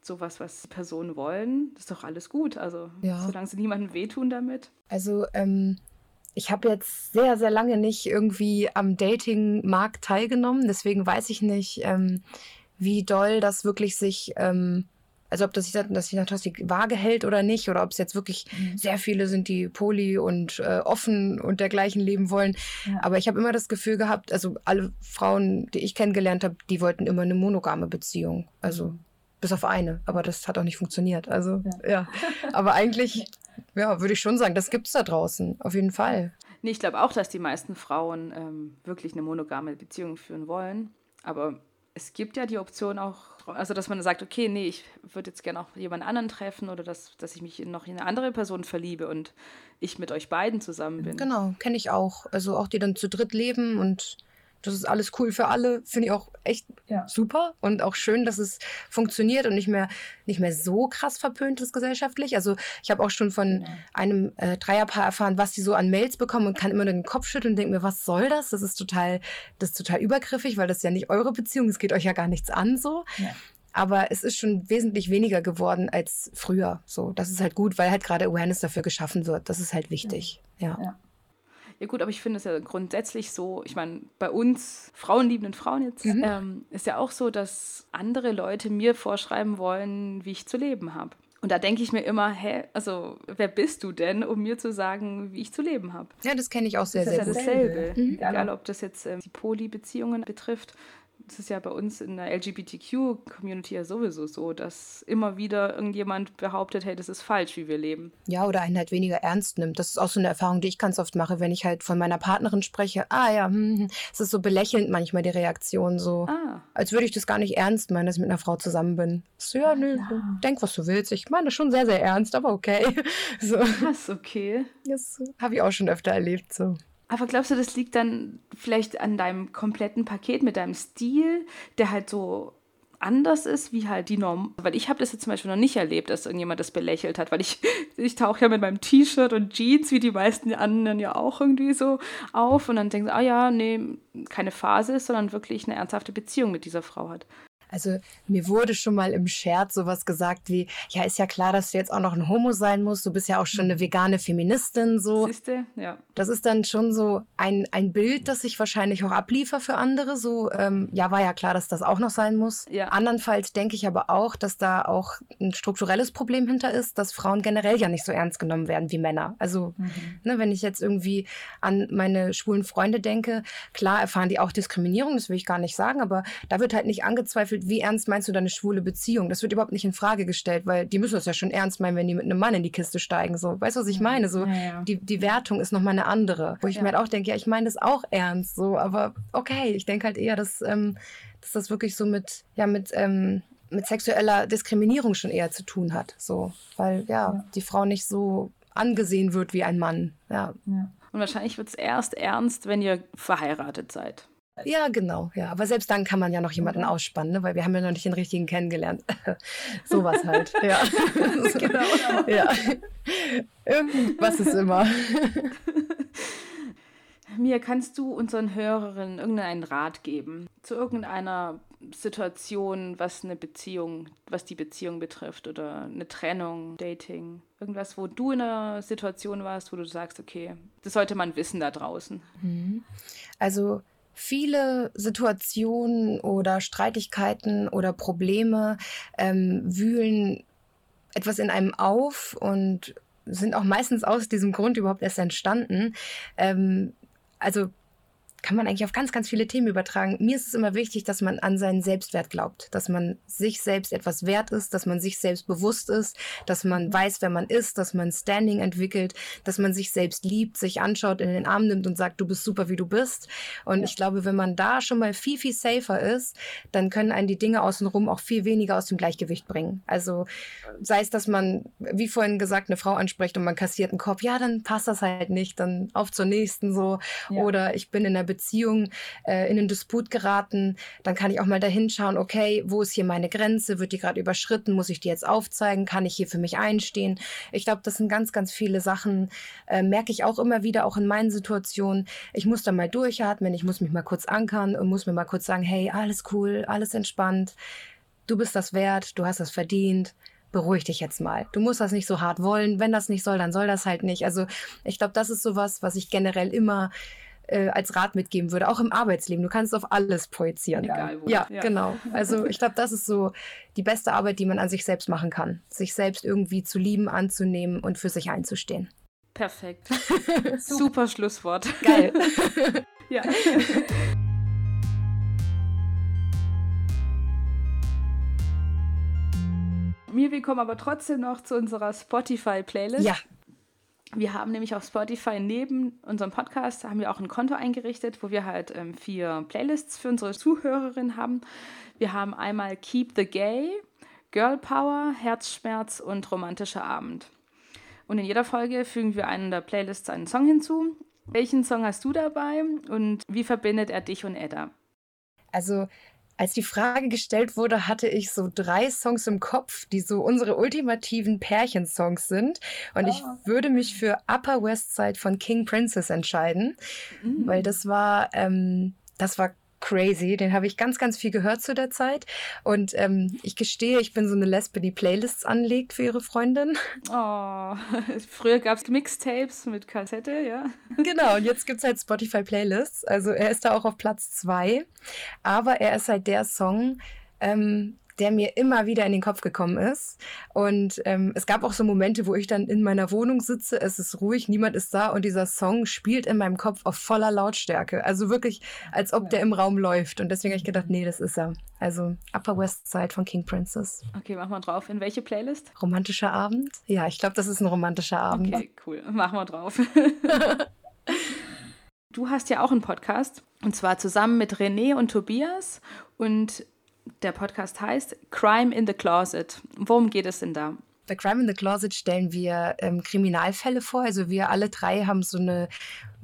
[SPEAKER 2] Sowas, was Personen wollen, das ist doch alles gut. Also ja. solange sie niemandem wehtun damit.
[SPEAKER 1] Also ähm, ich habe jetzt sehr, sehr lange nicht irgendwie am Dating-Markt teilgenommen, deswegen weiß ich nicht, ähm, wie doll das wirklich sich ähm, also ob das sich, dass sich die Waage hält oder nicht, oder ob es jetzt wirklich mhm. sehr viele sind, die poly und äh, offen und dergleichen leben wollen. Ja. Aber ich habe immer das Gefühl gehabt, also alle Frauen, die ich kennengelernt habe, die wollten immer eine monogame Beziehung. Also mhm. bis auf eine. Aber das hat auch nicht funktioniert. Also ja. ja. Aber eigentlich, ja, würde ich schon sagen, das gibt es da draußen. Auf jeden Fall.
[SPEAKER 2] Nee, ich glaube auch, dass die meisten Frauen ähm, wirklich eine monogame Beziehung führen wollen. Aber es gibt ja die Option auch also dass man sagt, okay, nee, ich würde jetzt gerne auch jemand anderen treffen oder dass, dass ich mich noch in eine andere Person verliebe und ich mit euch beiden zusammen bin.
[SPEAKER 1] Genau, kenne ich auch. Also auch die dann zu dritt leben und das ist alles cool für alle. Finde ich auch echt ja. super und auch schön, dass es funktioniert und nicht mehr, nicht mehr so krass verpönt ist gesellschaftlich. Also ich habe auch schon von ja. einem äh, Dreierpaar erfahren, was die so an Mails bekommen und kann immer nur den Kopf schütteln und denke mir, was soll das? Das ist total, das ist total übergriffig, weil das ja nicht eure Beziehung, es geht euch ja gar nichts an so. Ja. aber es ist schon wesentlich weniger geworden als früher. So, das ist halt gut, weil halt gerade Awareness dafür geschaffen wird. Das ist halt wichtig. ja.
[SPEAKER 2] Ja. Gut, aber ich finde es ja grundsätzlich so, ich meine, bei uns frauenliebenden Frauen jetzt, mhm. ähm, ist ja auch so, dass andere Leute mir vorschreiben wollen, wie ich zu leben habe. Und da denke ich mir immer, hä, also wer bist du denn, um mir zu sagen, wie ich zu leben habe?
[SPEAKER 1] Ja, das kenne ich auch sehr, das sehr
[SPEAKER 2] gut. Das ist ja dasselbe. Mhm. Egal, ob das jetzt ähm, die Poly-Beziehungen betrifft das ist ja bei uns in der LGBTQ-Community ja sowieso so, dass immer wieder irgendjemand behauptet, hey, das ist falsch, wie wir leben.
[SPEAKER 1] Ja, oder einen halt weniger ernst nimmt. Das ist auch so eine Erfahrung, die ich ganz oft mache, wenn ich halt von meiner Partnerin spreche. Ah ja, hm, hm. es ist so belächelnd manchmal die Reaktion, so ah. als würde ich das gar nicht ernst meinen, dass ich mit einer Frau zusammen bin. So, ja, nö, ja. denk, was du willst. Ich meine das schon sehr, sehr ernst, aber okay.
[SPEAKER 2] So. Das ist okay.
[SPEAKER 1] Das habe ich auch schon öfter erlebt, so.
[SPEAKER 2] Aber glaubst du, das liegt dann vielleicht an deinem kompletten Paket mit deinem Stil, der halt so anders ist, wie halt die Norm. Weil ich habe das jetzt zum Beispiel noch nicht erlebt, dass irgendjemand das belächelt hat, weil ich, ich tauche ja mit meinem T-Shirt und Jeans, wie die meisten anderen ja auch irgendwie so auf und dann denken sie, ah ja, nee, keine Phase ist, sondern wirklich eine ernsthafte Beziehung mit dieser Frau hat.
[SPEAKER 1] Also mir wurde schon mal im Scherz sowas gesagt wie, ja, ist ja klar, dass du jetzt auch noch ein Homo sein musst. Du bist ja auch schon eine vegane Feministin. So.
[SPEAKER 2] Siehste? Ja.
[SPEAKER 1] Das ist dann schon so ein, ein Bild, das ich wahrscheinlich auch abliefer für andere. So, ähm, ja, war ja klar, dass das auch noch sein muss. Ja. Andernfalls denke ich aber auch, dass da auch ein strukturelles Problem hinter ist, dass Frauen generell ja nicht so ernst genommen werden wie Männer. Also, mhm. ne, wenn ich jetzt irgendwie an meine schwulen Freunde denke, klar erfahren die auch Diskriminierung, das will ich gar nicht sagen, aber da wird halt nicht angezweifelt, wie ernst meinst du deine schwule Beziehung? Das wird überhaupt nicht in Frage gestellt, weil die müssen das ja schon ernst meinen, wenn die mit einem Mann in die Kiste steigen. So, weißt du, was ich meine? So, ja, ja. Die, die Wertung ist nochmal eine andere. Wo ich ja. mir halt auch denke, ja, ich meine das auch ernst, so, aber okay, ich denke halt eher, dass, ähm, dass das wirklich so mit, ja, mit, ähm, mit sexueller Diskriminierung schon eher zu tun hat. So, weil ja, die Frau nicht so angesehen wird wie ein Mann. Ja.
[SPEAKER 2] Und wahrscheinlich wird es erst ernst, wenn ihr verheiratet seid.
[SPEAKER 1] Ja, genau, ja. Aber selbst dann kann man ja noch jemanden ausspannen, ne? weil wir haben ja noch nicht den richtigen kennengelernt. Sowas halt. ja. genau. ja. Irgendwas ist immer.
[SPEAKER 2] Mir kannst du unseren Hörerinnen irgendeinen Rat geben zu irgendeiner Situation, was eine Beziehung, was die Beziehung betrifft oder eine Trennung, Dating, irgendwas, wo du in einer Situation warst, wo du sagst, okay, das sollte man wissen da draußen.
[SPEAKER 1] Mhm. Also Viele Situationen oder Streitigkeiten oder Probleme ähm, wühlen etwas in einem auf und sind auch meistens aus diesem Grund überhaupt erst entstanden. Ähm, also kann man eigentlich auf ganz, ganz viele Themen übertragen. Mir ist es immer wichtig, dass man an seinen Selbstwert glaubt, dass man sich selbst etwas wert ist, dass man sich selbst bewusst ist, dass man weiß, wer man ist, dass man Standing entwickelt, dass man sich selbst liebt, sich anschaut, in den Arm nimmt und sagt, du bist super, wie du bist. Und ja. ich glaube, wenn man da schon mal viel, viel safer ist, dann können einen die Dinge außenrum auch viel weniger aus dem Gleichgewicht bringen. Also sei es, dass man, wie vorhin gesagt, eine Frau anspricht und man kassiert einen Kopf, ja, dann passt das halt nicht, dann auf zur nächsten so. Ja. Oder ich bin in einer Beziehung äh, in einen Disput geraten, dann kann ich auch mal dahin schauen, okay, wo ist hier meine Grenze? Wird die gerade überschritten? Muss ich die jetzt aufzeigen? Kann ich hier für mich einstehen? Ich glaube, das sind ganz, ganz viele Sachen, äh, merke ich auch immer wieder, auch in meinen Situationen. Ich muss da mal durchatmen, ich muss mich mal kurz ankern und muss mir mal kurz sagen, hey, alles cool, alles entspannt. Du bist das wert, du hast das verdient beruhig dich jetzt mal. Du musst das nicht so hart wollen. Wenn das nicht soll, dann soll das halt nicht. Also ich glaube, das ist sowas, was ich generell immer äh, als Rat mitgeben würde, auch im Arbeitsleben. Du kannst auf alles projizieren. Egal wo. Ja, ja. genau. Also ich glaube, das ist so die beste Arbeit, die man an sich selbst machen kann. Sich selbst irgendwie zu lieben, anzunehmen und für sich einzustehen.
[SPEAKER 2] Perfekt. Super Schlusswort.
[SPEAKER 1] Geil.
[SPEAKER 2] ja. Mir, wir kommen aber trotzdem noch zu unserer Spotify-Playlist.
[SPEAKER 1] Ja,
[SPEAKER 2] wir haben nämlich auf Spotify neben unserem Podcast haben wir auch ein Konto eingerichtet, wo wir halt ähm, vier Playlists für unsere Zuhörerinnen haben. Wir haben einmal Keep the Gay, Girl Power, Herzschmerz und Romantischer Abend. Und in jeder Folge fügen wir einen der Playlists einen Song hinzu. Welchen Song hast du dabei und wie verbindet er dich und Edda?
[SPEAKER 1] Also als die Frage gestellt wurde, hatte ich so drei Songs im Kopf, die so unsere ultimativen Pärchensongs sind. Und oh. ich ah. würde mich für Upper West Side von King Princess entscheiden, mhm. weil das war, ähm, das war crazy. Den habe ich ganz, ganz viel gehört zu der Zeit. Und ähm, ich gestehe, ich bin so eine Lesbe, die Playlists anlegt für ihre Freundin.
[SPEAKER 2] Oh, früher gab es Mixtapes mit Kassette, ja.
[SPEAKER 1] Genau, und jetzt gibt es halt Spotify-Playlists. Also er ist da auch auf Platz zwei. Aber er ist halt der Song, ähm, der mir immer wieder in den Kopf gekommen ist. Und ähm, es gab auch so Momente, wo ich dann in meiner Wohnung sitze, es ist ruhig, niemand ist da und dieser Song spielt in meinem Kopf auf voller Lautstärke. Also wirklich, als ob der im Raum läuft. Und deswegen habe ich gedacht, nee, das ist er. Also Upper West Side von King Princess.
[SPEAKER 2] Okay, mach mal drauf. In welche Playlist?
[SPEAKER 1] Romantischer Abend? Ja, ich glaube, das ist ein romantischer Abend.
[SPEAKER 2] Okay, cool. Mach mal drauf. du hast ja auch einen Podcast. Und zwar zusammen mit René und Tobias. Und der Podcast heißt Crime in the Closet. Worum geht es denn da?
[SPEAKER 1] Bei Crime in the Closet stellen wir ähm, Kriminalfälle vor. Also wir alle drei haben so eine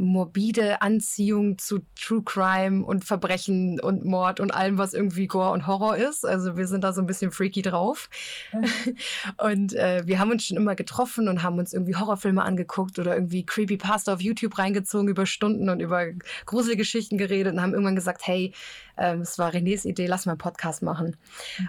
[SPEAKER 1] morbide Anziehung zu True Crime und Verbrechen und Mord und allem, was irgendwie Gore und Horror ist. Also wir sind da so ein bisschen freaky drauf. und äh, wir haben uns schon immer getroffen und haben uns irgendwie Horrorfilme angeguckt oder irgendwie Creepypasta auf YouTube reingezogen über Stunden und über Gruselgeschichten geredet und haben irgendwann gesagt, hey, ähm, es war Renés Idee, lass mal einen Podcast machen.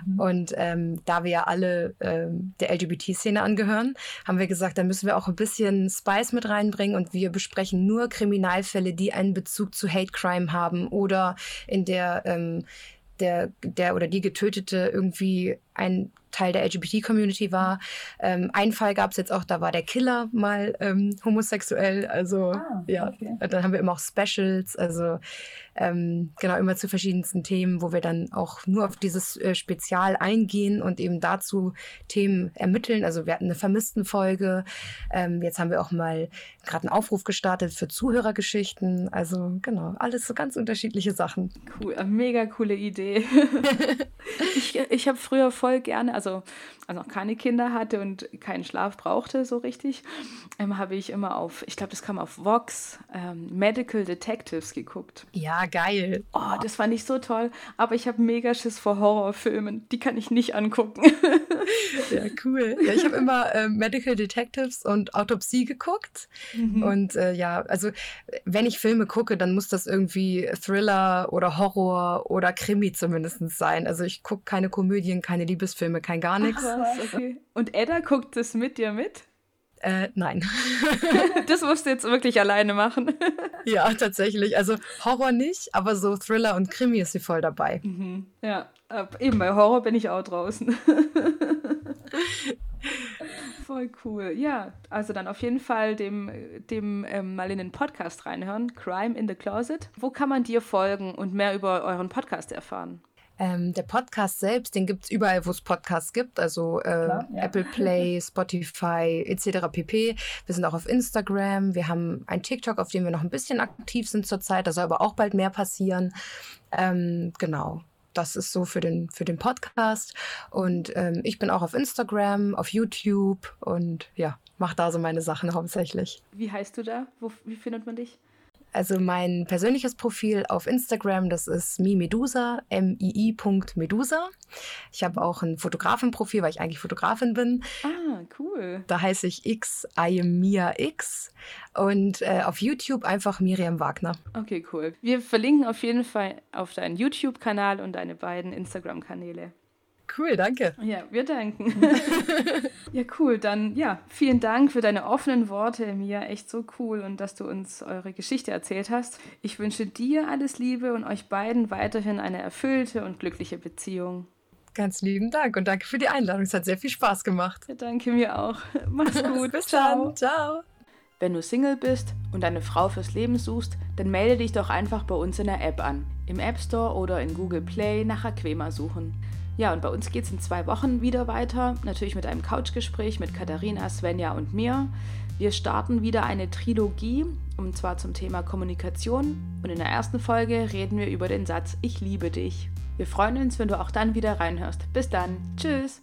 [SPEAKER 1] Mhm. Und ähm, da wir ja alle ähm, der LGBT-Szene angehören, haben wir gesagt, da müssen wir auch ein bisschen Spice mit reinbringen und wir besprechen nur Kriminalfälle, die einen Bezug zu Hate Crime haben oder in der ähm, der, der oder die Getötete irgendwie ein Teil der LGBT-Community war. Ähm, einen Fall gab es jetzt auch, da war der Killer mal ähm, homosexuell. Also ah, ja, okay. dann haben wir immer auch Specials, also ähm, genau immer zu verschiedensten Themen, wo wir dann auch nur auf dieses äh, Spezial eingehen und eben dazu Themen ermitteln. Also wir hatten eine Vermisstenfolge. Ähm, jetzt haben wir auch mal gerade einen Aufruf gestartet für Zuhörergeschichten. Also genau, alles so ganz unterschiedliche Sachen.
[SPEAKER 2] Cool, mega coole Idee. ich ich habe früher voll gerne, also als noch keine Kinder hatte und keinen Schlaf brauchte so richtig, ähm, habe ich immer auf, ich glaube, das kam auf Vox, ähm, Medical Detectives geguckt.
[SPEAKER 1] Ja, geil.
[SPEAKER 2] Oh, das fand ich so toll. Aber ich habe mega Schiss vor Horrorfilmen. Die kann ich nicht angucken.
[SPEAKER 1] ja, cool. Ja, ich habe immer äh, Medical Detectives und Autopsie geguckt. Mhm. Und äh, ja, also wenn ich Filme gucke, dann muss das irgendwie Thriller oder Horror oder Krimi zumindest sein. Also ich gucke keine Komödien, keine Liebesfilme, kein gar nichts.
[SPEAKER 2] Okay. Und Edda guckt das mit dir mit?
[SPEAKER 1] Äh, nein.
[SPEAKER 2] das musst du jetzt wirklich alleine machen.
[SPEAKER 1] ja, tatsächlich. Also Horror nicht, aber so Thriller und Krimi ist sie voll dabei.
[SPEAKER 2] Mhm. Ja, eben bei Horror bin ich auch draußen. Voll cool. Ja, also dann auf jeden Fall dem, dem ähm, mal in den Podcast reinhören. Crime in the Closet. Wo kann man dir folgen und mehr über euren Podcast erfahren?
[SPEAKER 1] Ähm, der Podcast selbst, den gibt es überall, wo es Podcasts gibt, also äh, Klar, ja. Apple Play, Spotify etc. pp. Wir sind auch auf Instagram, wir haben ein TikTok, auf dem wir noch ein bisschen aktiv sind zurzeit, da soll aber auch bald mehr passieren. Ähm, genau. Das ist so für den, für den Podcast. Und ähm, ich bin auch auf Instagram, auf YouTube und ja, mache da so meine Sachen hauptsächlich.
[SPEAKER 2] Wie heißt du da? Wo, wie findet man dich?
[SPEAKER 1] Also mein persönliches Profil auf Instagram, das ist mimedusa, M-I-I.medusa. Ich habe auch ein Fotografenprofil, weil ich eigentlich Fotografin bin.
[SPEAKER 2] Ah, cool.
[SPEAKER 1] Da heiße ich X, I am Mia X. Und äh, auf YouTube einfach Miriam Wagner.
[SPEAKER 2] Okay, cool. Wir verlinken auf jeden Fall auf deinen YouTube-Kanal und deine beiden Instagram-Kanäle.
[SPEAKER 1] Cool, danke.
[SPEAKER 2] Ja, wir danken. ja, cool. Dann ja, vielen Dank für deine offenen Worte, Mia. Echt so cool und dass du uns eure Geschichte erzählt hast. Ich wünsche dir alles Liebe und euch beiden weiterhin eine erfüllte und glückliche Beziehung.
[SPEAKER 1] Ganz lieben Dank und danke für die Einladung. Es hat sehr viel Spaß gemacht.
[SPEAKER 2] Ja, danke mir auch. Mach's gut.
[SPEAKER 1] Bis Ciao. dann. Ciao.
[SPEAKER 2] Wenn du Single bist und eine Frau fürs Leben suchst, dann melde dich doch einfach bei uns in der App an. Im App Store oder in Google Play nach Aquema suchen. Ja, und bei uns geht es in zwei Wochen wieder weiter, natürlich mit einem Couchgespräch mit Katharina, Svenja und mir. Wir starten wieder eine Trilogie, und zwar zum Thema Kommunikation. Und in der ersten Folge reden wir über den Satz Ich liebe dich. Wir freuen uns, wenn du auch dann wieder reinhörst. Bis dann. Tschüss.